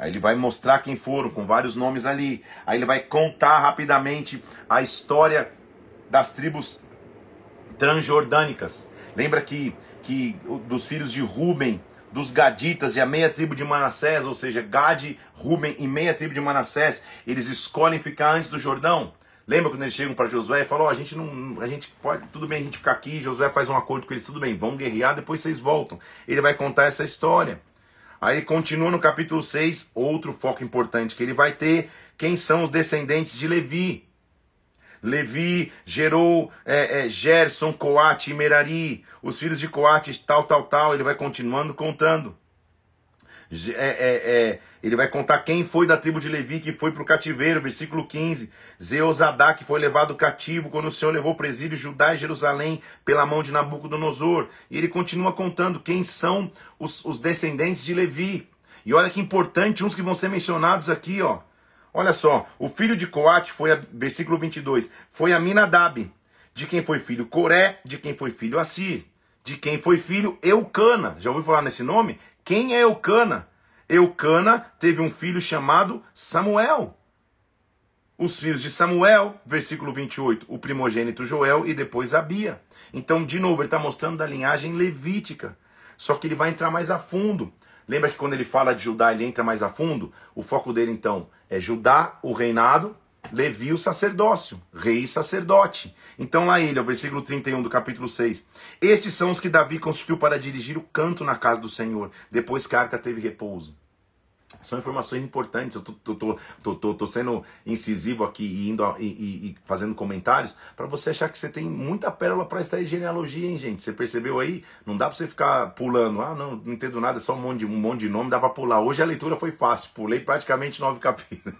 Aí ele vai mostrar quem foram, com vários nomes ali. Aí ele vai contar rapidamente a história das tribos transjordânicas. Lembra que, que dos filhos de Ruben, dos Gaditas e a meia tribo de Manassés, ou seja, Gade, Ruben e meia tribo de Manassés, eles escolhem ficar antes do Jordão. Lembra quando eles chegam para Josué e falam: oh, a gente não, a gente pode, tudo bem a gente ficar aqui. Josué faz um acordo com eles, tudo bem, vão guerrear, depois vocês voltam. Ele vai contar essa história. Aí continua no capítulo 6, outro foco importante que ele vai ter: quem são os descendentes de Levi. Levi gerou é, é, Gerson, Coate e Merari. Os filhos de Coate, tal, tal, tal. Ele vai continuando contando. É, é, é, ele vai contar quem foi da tribo de Levi que foi para o cativeiro, versículo 15. Zeozadá, que foi levado cativo quando o Senhor levou para o exílio Judá e Jerusalém pela mão de Nabucodonosor. E ele continua contando quem são os, os descendentes de Levi. E olha que importante, uns que vão ser mencionados aqui, ó. Olha só, o filho de Coate foi, a, versículo 22, foi Aminadab, de quem foi filho Coré, de quem foi filho Assir, de quem foi filho Eucana. Já ouviu falar nesse nome? Quem é Eucana? Eucana teve um filho chamado Samuel. Os filhos de Samuel, versículo 28, o primogênito Joel e depois Abia. Então, de novo, ele está mostrando da linhagem levítica. só que ele vai entrar mais a fundo. Lembra que quando ele fala de Judá, ele entra mais a fundo? O foco dele então é Judá, o reinado, Levi, o sacerdócio, rei e sacerdote. Então lá ele, o versículo 31 do capítulo 6. Estes são os que Davi constituiu para dirigir o canto na casa do Senhor, depois que a arca teve repouso. São informações importantes. Eu tô, tô, tô, tô, tô sendo incisivo aqui e indo e, e, e fazendo comentários para você achar que você tem muita pérola para extrair genealogia, hein, gente? Você percebeu aí? Não dá para você ficar pulando. Ah, não, não entendo nada, é só um monte de, um monte de nome, dá para pular. Hoje a leitura foi fácil, pulei praticamente nove capítulos.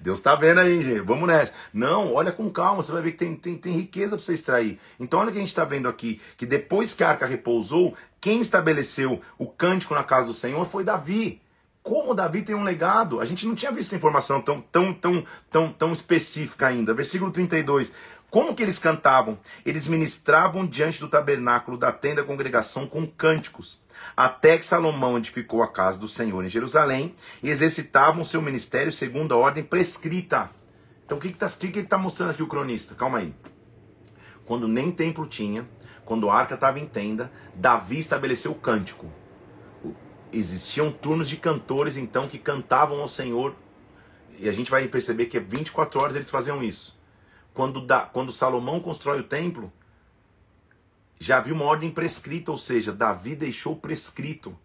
Deus tá vendo aí, gente. Vamos nessa. Não, olha com calma, você vai ver que tem, tem, tem riqueza para você extrair. Então, olha o que a gente está vendo aqui: que depois que a arca repousou, quem estabeleceu o cântico na casa do Senhor foi Davi como Davi tem um legado. A gente não tinha visto essa informação tão, tão, tão, tão, tão específica ainda. Versículo 32. Como que eles cantavam? Eles ministravam diante do tabernáculo da tenda da congregação com cânticos, até que Salomão edificou a casa do Senhor em Jerusalém e exercitavam seu ministério segundo a ordem prescrita. Então o que, que, tá, que, que ele está mostrando aqui o cronista? Calma aí. Quando nem templo tinha, quando a arca estava em tenda, Davi estabeleceu o cântico existiam turnos de cantores então que cantavam ao Senhor. E a gente vai perceber que 24 horas eles faziam isso. Quando, da, quando Salomão constrói o templo, já havia uma ordem prescrita, ou seja, Davi deixou prescrito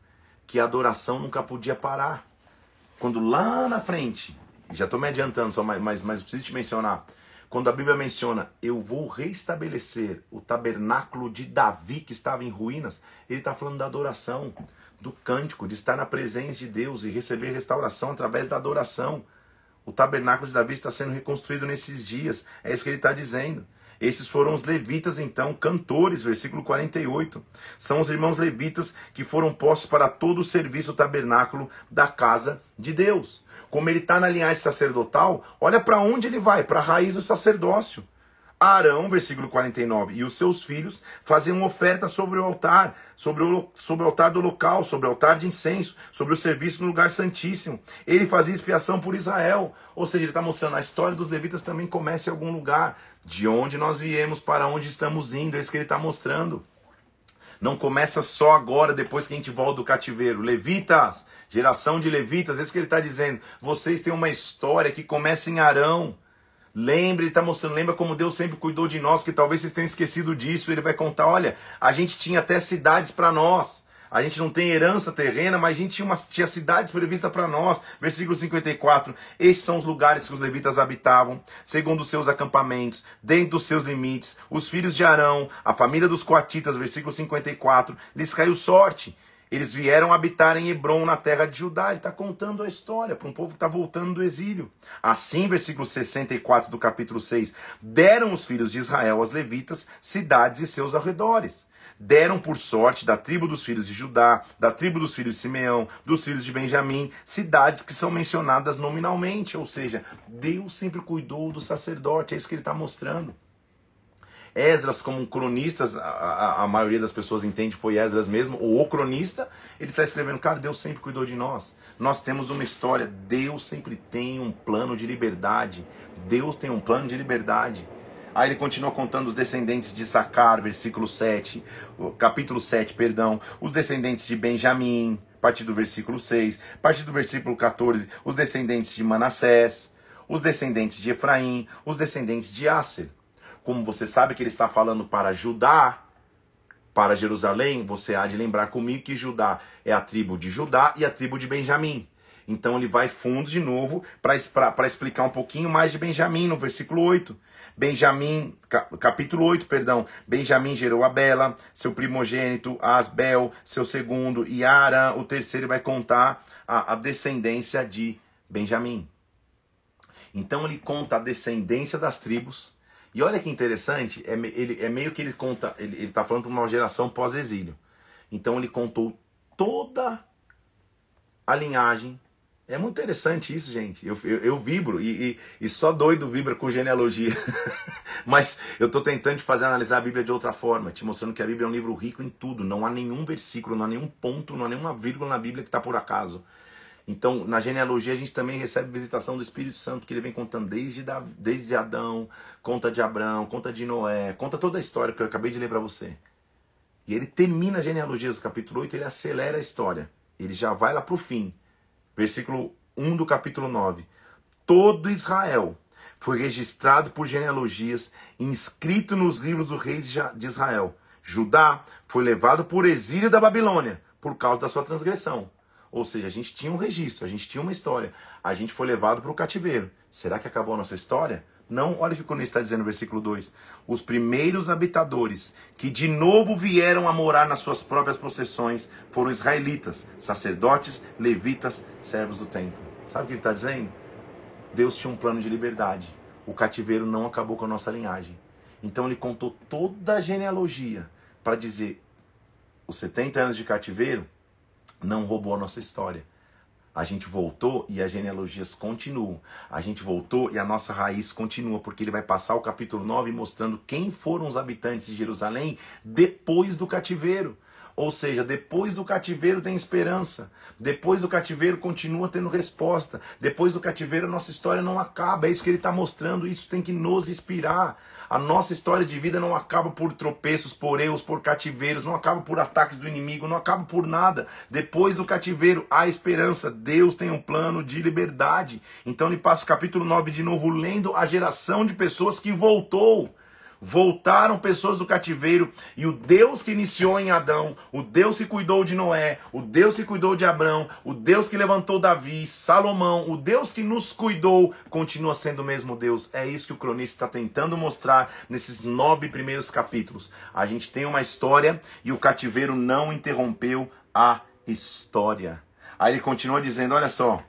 que a adoração nunca podia parar. Quando lá na frente, já estou me adiantando, só mas, mas, mas preciso te mencionar, quando a Bíblia menciona, eu vou restabelecer o tabernáculo de Davi que estava em ruínas, ele está falando da adoração do cântico, de estar na presença de Deus e receber restauração através da adoração. O tabernáculo de Davi está sendo reconstruído nesses dias. É isso que ele está dizendo. Esses foram os levitas, então, cantores, versículo 48. São os irmãos levitas que foram postos para todo o serviço do tabernáculo da casa de Deus. Como ele está na linhagem sacerdotal, olha para onde ele vai, para a raiz do sacerdócio. Arão, versículo 49, e os seus filhos faziam oferta sobre o altar, sobre o, sobre o altar do local, sobre o altar de incenso, sobre o serviço no lugar santíssimo. Ele fazia expiação por Israel. Ou seja, ele está mostrando a história dos levitas também começa em algum lugar. De onde nós viemos, para onde estamos indo, é isso que ele está mostrando. Não começa só agora, depois que a gente volta do cativeiro. Levitas, geração de levitas, é isso que ele está dizendo. Vocês têm uma história que começa em Arão. Lembre, está mostrando, lembra como Deus sempre cuidou de nós, porque talvez vocês tenham esquecido disso. Ele vai contar: olha, a gente tinha até cidades para nós. A gente não tem herança terrena, mas a gente tinha, uma, tinha cidades previstas para nós. Versículo 54. Esses são os lugares que os levitas habitavam, segundo os seus acampamentos, dentro dos seus limites. Os filhos de Arão, a família dos coatitas, versículo 54, lhes caiu sorte eles vieram habitar em Hebron, na terra de Judá. Ele está contando a história para um povo que está voltando do exílio. Assim, versículo 64 do capítulo 6: Deram os filhos de Israel aos levitas cidades e seus arredores. Deram por sorte da tribo dos filhos de Judá, da tribo dos filhos de Simeão, dos filhos de Benjamim, cidades que são mencionadas nominalmente. Ou seja, Deus sempre cuidou do sacerdote. É isso que ele está mostrando. Esdras como um cronista, a, a, maioria das pessoas entende foi Esdras mesmo, ou o cronista, ele está escrevendo, cara, Deus sempre cuidou de nós. Nós temos uma história, Deus sempre tem um plano de liberdade. Deus tem um plano de liberdade. Aí ele continua contando os descendentes de Sacar, versículo 7, capítulo 7, perdão, os descendentes de Benjamim, a partir do versículo 6, a partir do versículo 14, os descendentes de Manassés, os descendentes de Efraim, os descendentes de Asser. Como você sabe que ele está falando para Judá, para Jerusalém, você há de lembrar comigo que Judá é a tribo de Judá e a tribo de Benjamim. Então ele vai fundo de novo para explicar um pouquinho mais de Benjamim no versículo 8. Benjamim, capítulo 8, perdão. Benjamim gerou a Bela, seu primogênito, Asbel, seu segundo, e Arã, o terceiro, vai contar a, a descendência de Benjamim. Então ele conta a descendência das tribos, e olha que interessante, é, ele, é meio que ele conta, ele está falando para uma geração pós-exílio. Então ele contou toda a linhagem. É muito interessante isso, gente. Eu, eu, eu vibro e, e, e, só doido vibra com genealogia. Mas eu estou tentando fazer analisar a Bíblia de outra forma, te mostrando que a Bíblia é um livro rico em tudo. Não há nenhum versículo, não há nenhum ponto, não há nenhuma vírgula na Bíblia que está por acaso. Então, na genealogia, a gente também recebe visitação do Espírito Santo, que ele vem contando desde, desde Adão, conta de Abraão, conta de Noé, conta toda a história que eu acabei de ler para você. E ele termina a genealogia do capítulo 8, ele acelera a história. Ele já vai lá para o fim. Versículo 1 do capítulo 9. Todo Israel foi registrado por genealogias, inscrito nos livros dos reis de Israel. Judá foi levado por exílio da Babilônia por causa da sua transgressão. Ou seja, a gente tinha um registro, a gente tinha uma história. A gente foi levado para o cativeiro. Será que acabou a nossa história? Não, olha o que o Cornélio está dizendo no versículo 2. Os primeiros habitadores que de novo vieram a morar nas suas próprias possessões foram israelitas, sacerdotes, levitas, servos do templo. Sabe o que ele está dizendo? Deus tinha um plano de liberdade. O cativeiro não acabou com a nossa linhagem. Então ele contou toda a genealogia para dizer: os 70 anos de cativeiro não roubou a nossa história. A gente voltou e as genealogias continuam. A gente voltou e a nossa raiz continua, porque ele vai passar o capítulo 9 mostrando quem foram os habitantes de Jerusalém depois do cativeiro. Ou seja, depois do cativeiro tem esperança. Depois do cativeiro continua tendo resposta. Depois do cativeiro a nossa história não acaba. É isso que ele está mostrando. Isso tem que nos inspirar. A nossa história de vida não acaba por tropeços, por erros, por cativeiros, não acaba por ataques do inimigo, não acaba por nada. Depois do cativeiro há esperança. Deus tem um plano de liberdade. Então ele passa o capítulo 9 de novo lendo a geração de pessoas que voltou. Voltaram pessoas do cativeiro e o Deus que iniciou em Adão, o Deus que cuidou de Noé, o Deus que cuidou de Abraão, o Deus que levantou Davi, Salomão, o Deus que nos cuidou, continua sendo o mesmo Deus. É isso que o cronista está tentando mostrar nesses nove primeiros capítulos. A gente tem uma história e o cativeiro não interrompeu a história. Aí ele continua dizendo: olha só.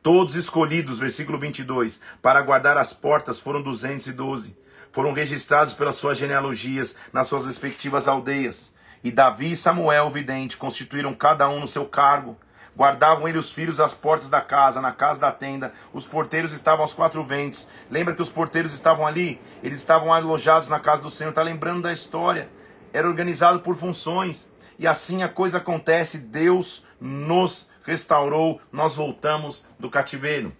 Todos escolhidos, versículo 22, para guardar as portas foram 212 foram registrados pelas suas genealogias nas suas respectivas aldeias. E Davi e Samuel, vidente, constituíram cada um no seu cargo. Guardavam ele os filhos às portas da casa, na casa da tenda. Os porteiros estavam aos quatro ventos. Lembra que os porteiros estavam ali? Eles estavam alojados na casa do Senhor. Está lembrando da história? Era organizado por funções. E assim a coisa acontece. Deus nos restaurou. Nós voltamos do cativeiro.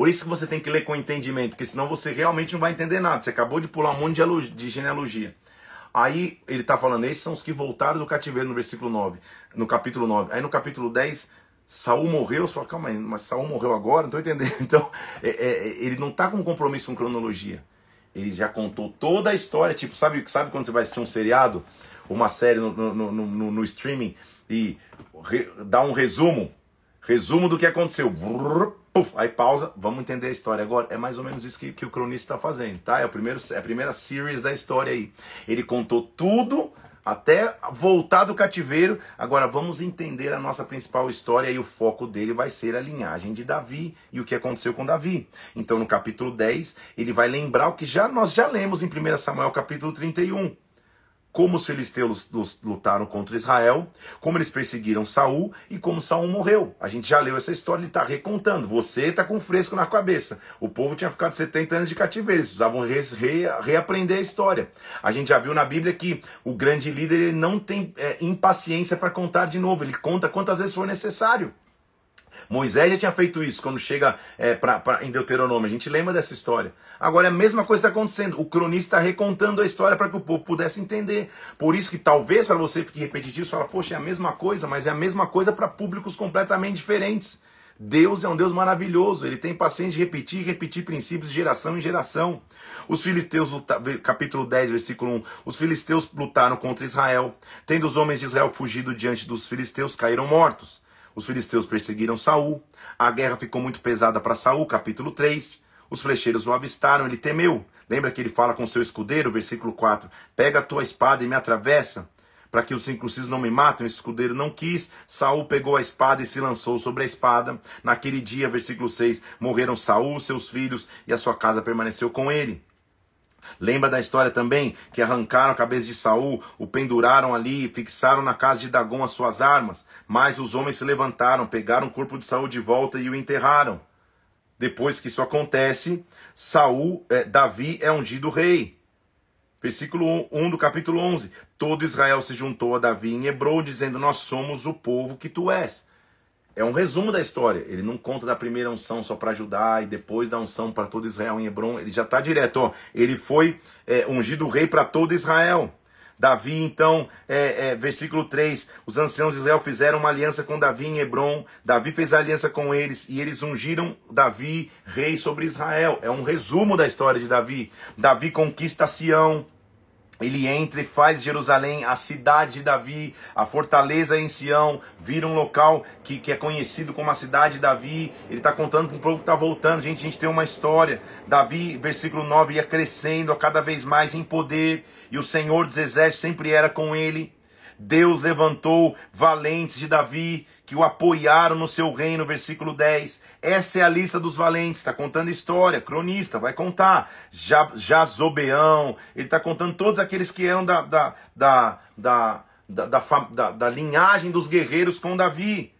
Por isso que você tem que ler com entendimento, porque senão você realmente não vai entender nada. Você acabou de pular um monte de genealogia. Aí ele está falando, esses são os que voltaram do cativeiro no versículo 9, no capítulo 9. Aí no capítulo 10, Saul morreu. Você fala, calma aí, mas Saul morreu agora? Não estou entendendo. Então, é, é, ele não está com compromisso com cronologia. Ele já contou toda a história. Tipo, sabe, sabe quando você vai assistir um seriado, uma série no, no, no, no, streaming e re, dá um resumo? Resumo do que aconteceu. Vrr, Puf, aí pausa, vamos entender a história agora. É mais ou menos isso que, que o cronista está fazendo, tá? É, o primeiro, é a primeira series da história aí. Ele contou tudo até voltar do cativeiro. Agora vamos entender a nossa principal história e o foco dele vai ser a linhagem de Davi e o que aconteceu com Davi. Então no capítulo 10, ele vai lembrar o que já nós já lemos em 1 Samuel capítulo 31 como os filisteus lutaram contra Israel, como eles perseguiram Saul e como Saul morreu. A gente já leu essa história, ele está recontando. Você está com fresco na cabeça. O povo tinha ficado 70 anos de cativeiro, eles precisavam re, re, reaprender a história. A gente já viu na Bíblia que o grande líder ele não tem é, impaciência para contar de novo, ele conta quantas vezes for necessário. Moisés já tinha feito isso quando chega é, pra, pra, em Deuteronômio. A gente lembra dessa história. Agora é a mesma coisa está acontecendo. O cronista está recontando a história para que o povo pudesse entender. Por isso que talvez para você fique repetitivo, você fala, poxa, é a mesma coisa, mas é a mesma coisa para públicos completamente diferentes. Deus é um Deus maravilhoso, ele tem paciência de repetir e repetir princípios de geração em geração. Os filisteus, capítulo 10, versículo 1, os filisteus lutaram contra Israel, tendo os homens de Israel fugido diante dos filisteus, caíram mortos. Os filisteus perseguiram Saul. A guerra ficou muito pesada para Saul, capítulo 3. Os flecheiros o avistaram, ele temeu. Lembra que ele fala com seu escudeiro, versículo 4: Pega a tua espada e me atravessa, para que os incircuncisos não me matem. O escudeiro não quis. Saul pegou a espada e se lançou sobre a espada. Naquele dia, versículo 6, morreram Saul, seus filhos, e a sua casa permaneceu com ele. Lembra da história também que arrancaram a cabeça de Saul, o penduraram ali, fixaram na casa de Dagom as suas armas, mas os homens se levantaram, pegaram o corpo de Saul de volta e o enterraram. Depois que isso acontece, Saul, é, Davi é ungido rei. Versículo 1 do capítulo 11. Todo Israel se juntou a Davi em Hebron, dizendo: Nós somos o povo que tu és é um resumo da história. Ele não conta da primeira unção só para Judá e depois da unção para todo Israel em Hebron. Ele já está direto. Ó. Ele foi é, ungido rei para todo Israel. Davi, então, é, é, versículo 3: os anciãos de Israel fizeram uma aliança com Davi em Hebron. Davi fez aliança com eles e eles ungiram Davi rei sobre Israel. É um resumo da história de Davi. Davi conquista Sião. Ele entra e faz Jerusalém a cidade de Davi, a fortaleza em Sião, vira um local que, que é conhecido como a cidade de Davi. Ele está contando para o povo que está voltando. Gente, a gente tem uma história. Davi, versículo 9, ia crescendo a cada vez mais em poder, e o Senhor dos Exércitos sempre era com ele. Deus levantou valentes de Davi que o apoiaram no seu reino, versículo 10. Essa é a lista dos valentes, está contando história, cronista, vai contar. Jazobeão, ele está contando todos aqueles que eram da, da, da, da, da, da, da linhagem dos guerreiros com Davi.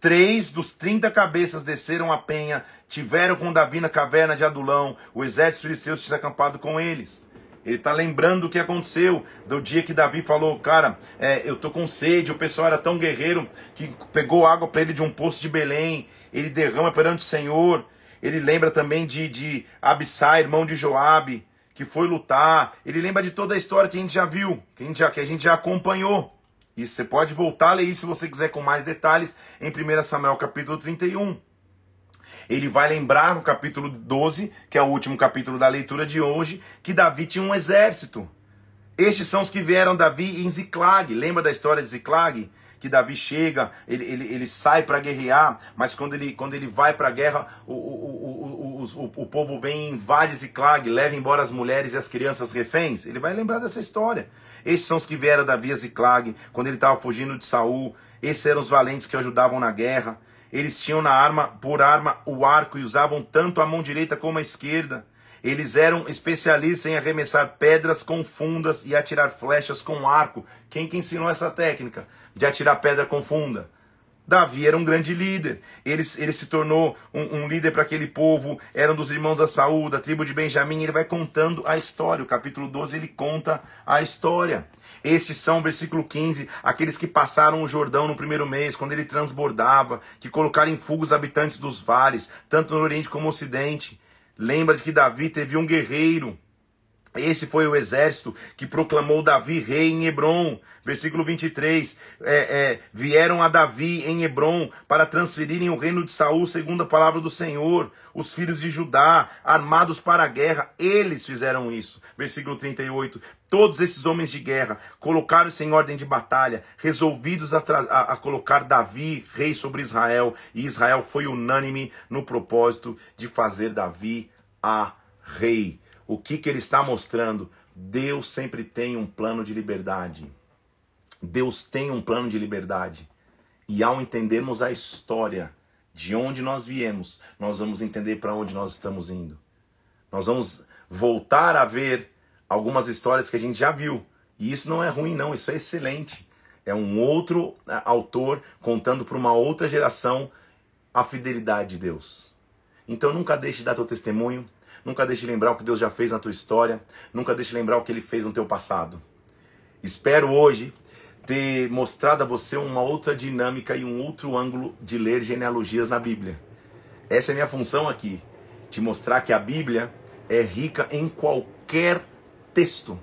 Três dos trinta cabeças desceram a penha, tiveram com Davi na caverna de Adulão, o exército filisteu tinha acampado com eles. Ele está lembrando o que aconteceu do dia que Davi falou, cara, é, eu tô com sede. O pessoal era tão guerreiro que pegou água para ele de um poço de Belém. Ele derrama perante o Senhor. Ele lembra também de, de Abissai, irmão de Joabe, que foi lutar. Ele lembra de toda a história que a gente já viu, que a gente já, que a gente já acompanhou. E você pode voltar a ler isso se você quiser com mais detalhes em 1 Samuel capítulo 31 ele vai lembrar no capítulo 12, que é o último capítulo da leitura de hoje, que Davi tinha um exército. Estes são os que vieram Davi em Ziclag. Lembra da história de Ziclag? Que Davi chega, ele, ele, ele sai para guerrear, mas quando ele, quando ele vai para a guerra, o, o, o, o, o povo vem, invade Ziclag, leva embora as mulheres e as crianças reféns. Ele vai lembrar dessa história. Estes são os que vieram Davi a Ziclag, quando ele estava fugindo de Saul. Esses eram os valentes que ajudavam na guerra. Eles tinham na arma, por arma, o arco e usavam tanto a mão direita como a esquerda. Eles eram especialistas em arremessar pedras com fundas e atirar flechas com arco. Quem que ensinou essa técnica de atirar pedra com funda? Davi era um grande líder. Ele, ele se tornou um, um líder para aquele povo. Era um dos irmãos da Saúl, da tribo de Benjamim. Ele vai contando a história. O capítulo 12 ele conta a história. Estes são, versículo 15, aqueles que passaram o Jordão no primeiro mês, quando ele transbordava, que colocaram em fuga os habitantes dos vales, tanto no Oriente como no Ocidente. Lembra de que Davi teve um guerreiro esse foi o exército que proclamou Davi rei em Hebron. Versículo 23. É, é, vieram a Davi em Hebron para transferirem o reino de Saul segundo a palavra do Senhor. Os filhos de Judá, armados para a guerra, eles fizeram isso. Versículo 38. Todos esses homens de guerra colocaram-se em ordem de batalha, resolvidos a, a, a colocar Davi rei sobre Israel. E Israel foi unânime no propósito de fazer Davi a rei. O que, que ele está mostrando? Deus sempre tem um plano de liberdade. Deus tem um plano de liberdade. E ao entendermos a história de onde nós viemos, nós vamos entender para onde nós estamos indo. Nós vamos voltar a ver algumas histórias que a gente já viu. E isso não é ruim, não, isso é excelente. É um outro é, autor contando para uma outra geração a fidelidade de Deus. Então nunca deixe de dar teu testemunho, Nunca deixe de lembrar o que Deus já fez na tua história. Nunca deixe de lembrar o que Ele fez no teu passado. Espero hoje ter mostrado a você uma outra dinâmica e um outro ângulo de ler genealogias na Bíblia. Essa é a minha função aqui, te mostrar que a Bíblia é rica em qualquer texto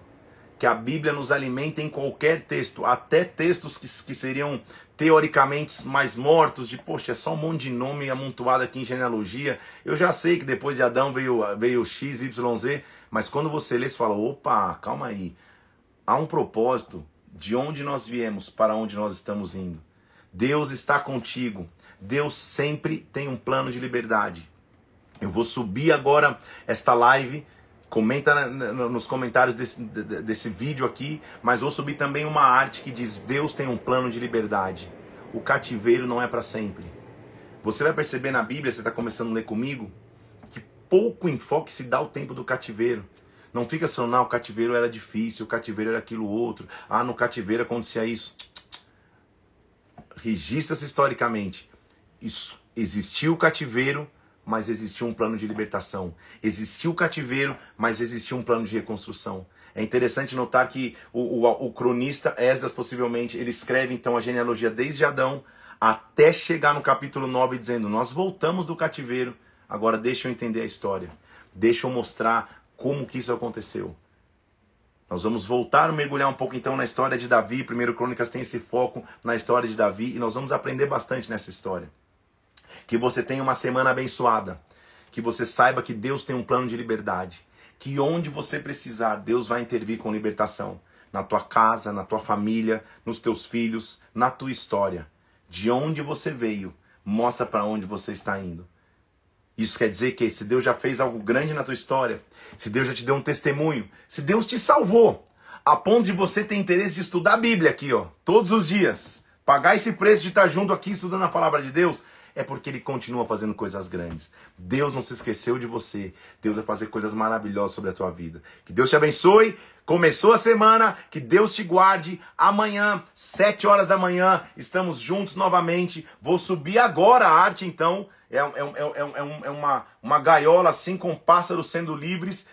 que a Bíblia nos alimenta em qualquer texto, até textos que, que seriam teoricamente mais mortos, de poxa, é só um monte de nome amontoado aqui em genealogia. Eu já sei que depois de Adão veio, veio X, Y, Z, mas quando você lê, você fala: opa, calma aí. Há um propósito de onde nós viemos para onde nós estamos indo. Deus está contigo. Deus sempre tem um plano de liberdade. Eu vou subir agora esta live Comenta nos comentários desse, desse vídeo aqui, mas vou subir também uma arte que diz: Deus tem um plano de liberdade. O cativeiro não é para sempre. Você vai perceber na Bíblia, você está começando a ler comigo, que pouco enfoque se dá ao tempo do cativeiro. Não fica só, não, o cativeiro era difícil, o cativeiro era aquilo outro. Ah, no cativeiro acontecia isso. Registra-se historicamente. Isso, existiu o cativeiro, mas existia um plano de libertação. Existia o cativeiro, mas existia um plano de reconstrução. É interessante notar que o, o, o, cronista Esdras, possivelmente, ele escreve então a genealogia desde Adão até chegar no capítulo 9, dizendo: Nós voltamos do cativeiro, agora deixa eu entender a história, deixa eu mostrar como que isso aconteceu. Nós vamos voltar a mergulhar um pouco então na história de Davi. Primeiro Crônicas tem esse foco na história de Davi e nós vamos aprender bastante nessa história. Que você tenha uma semana abençoada. Que você saiba que Deus tem um plano de liberdade. Que onde você precisar, Deus vai intervir com libertação. Na tua casa, na tua família, nos teus filhos, na tua história. De onde você veio, mostra para onde você está indo. Isso quer dizer que se Deus já fez algo grande na tua história, se Deus já te deu um testemunho, se Deus te salvou, a ponto de você ter interesse de estudar a Bíblia aqui, ó, todos os dias, pagar esse preço de estar junto aqui estudando a palavra de Deus, é porque ele continua fazendo coisas grandes. Deus não se esqueceu de você. Deus vai fazer coisas maravilhosas sobre a tua vida. Que Deus te abençoe. Começou a semana, que Deus te guarde. Amanhã, sete horas da manhã, estamos juntos novamente. Vou subir agora a arte, então. É, é, é, é, uma, uma gaiola assim com pássaros sendo livres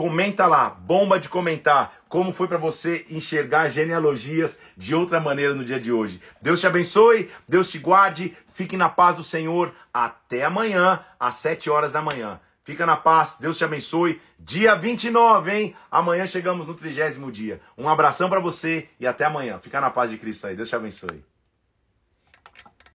Comenta lá, bomba de comentar como foi para você enxergar genealogias de outra maneira no dia de hoje. Deus te abençoe, Deus te guarde, fique na paz do Senhor. Até amanhã, às 7 horas da manhã. Fica na paz, Deus te abençoe. Dia 29, hein? Amanhã chegamos no trigésimo dia. Um abração para você e até amanhã. Fica na paz de Cristo aí. Deus te abençoe.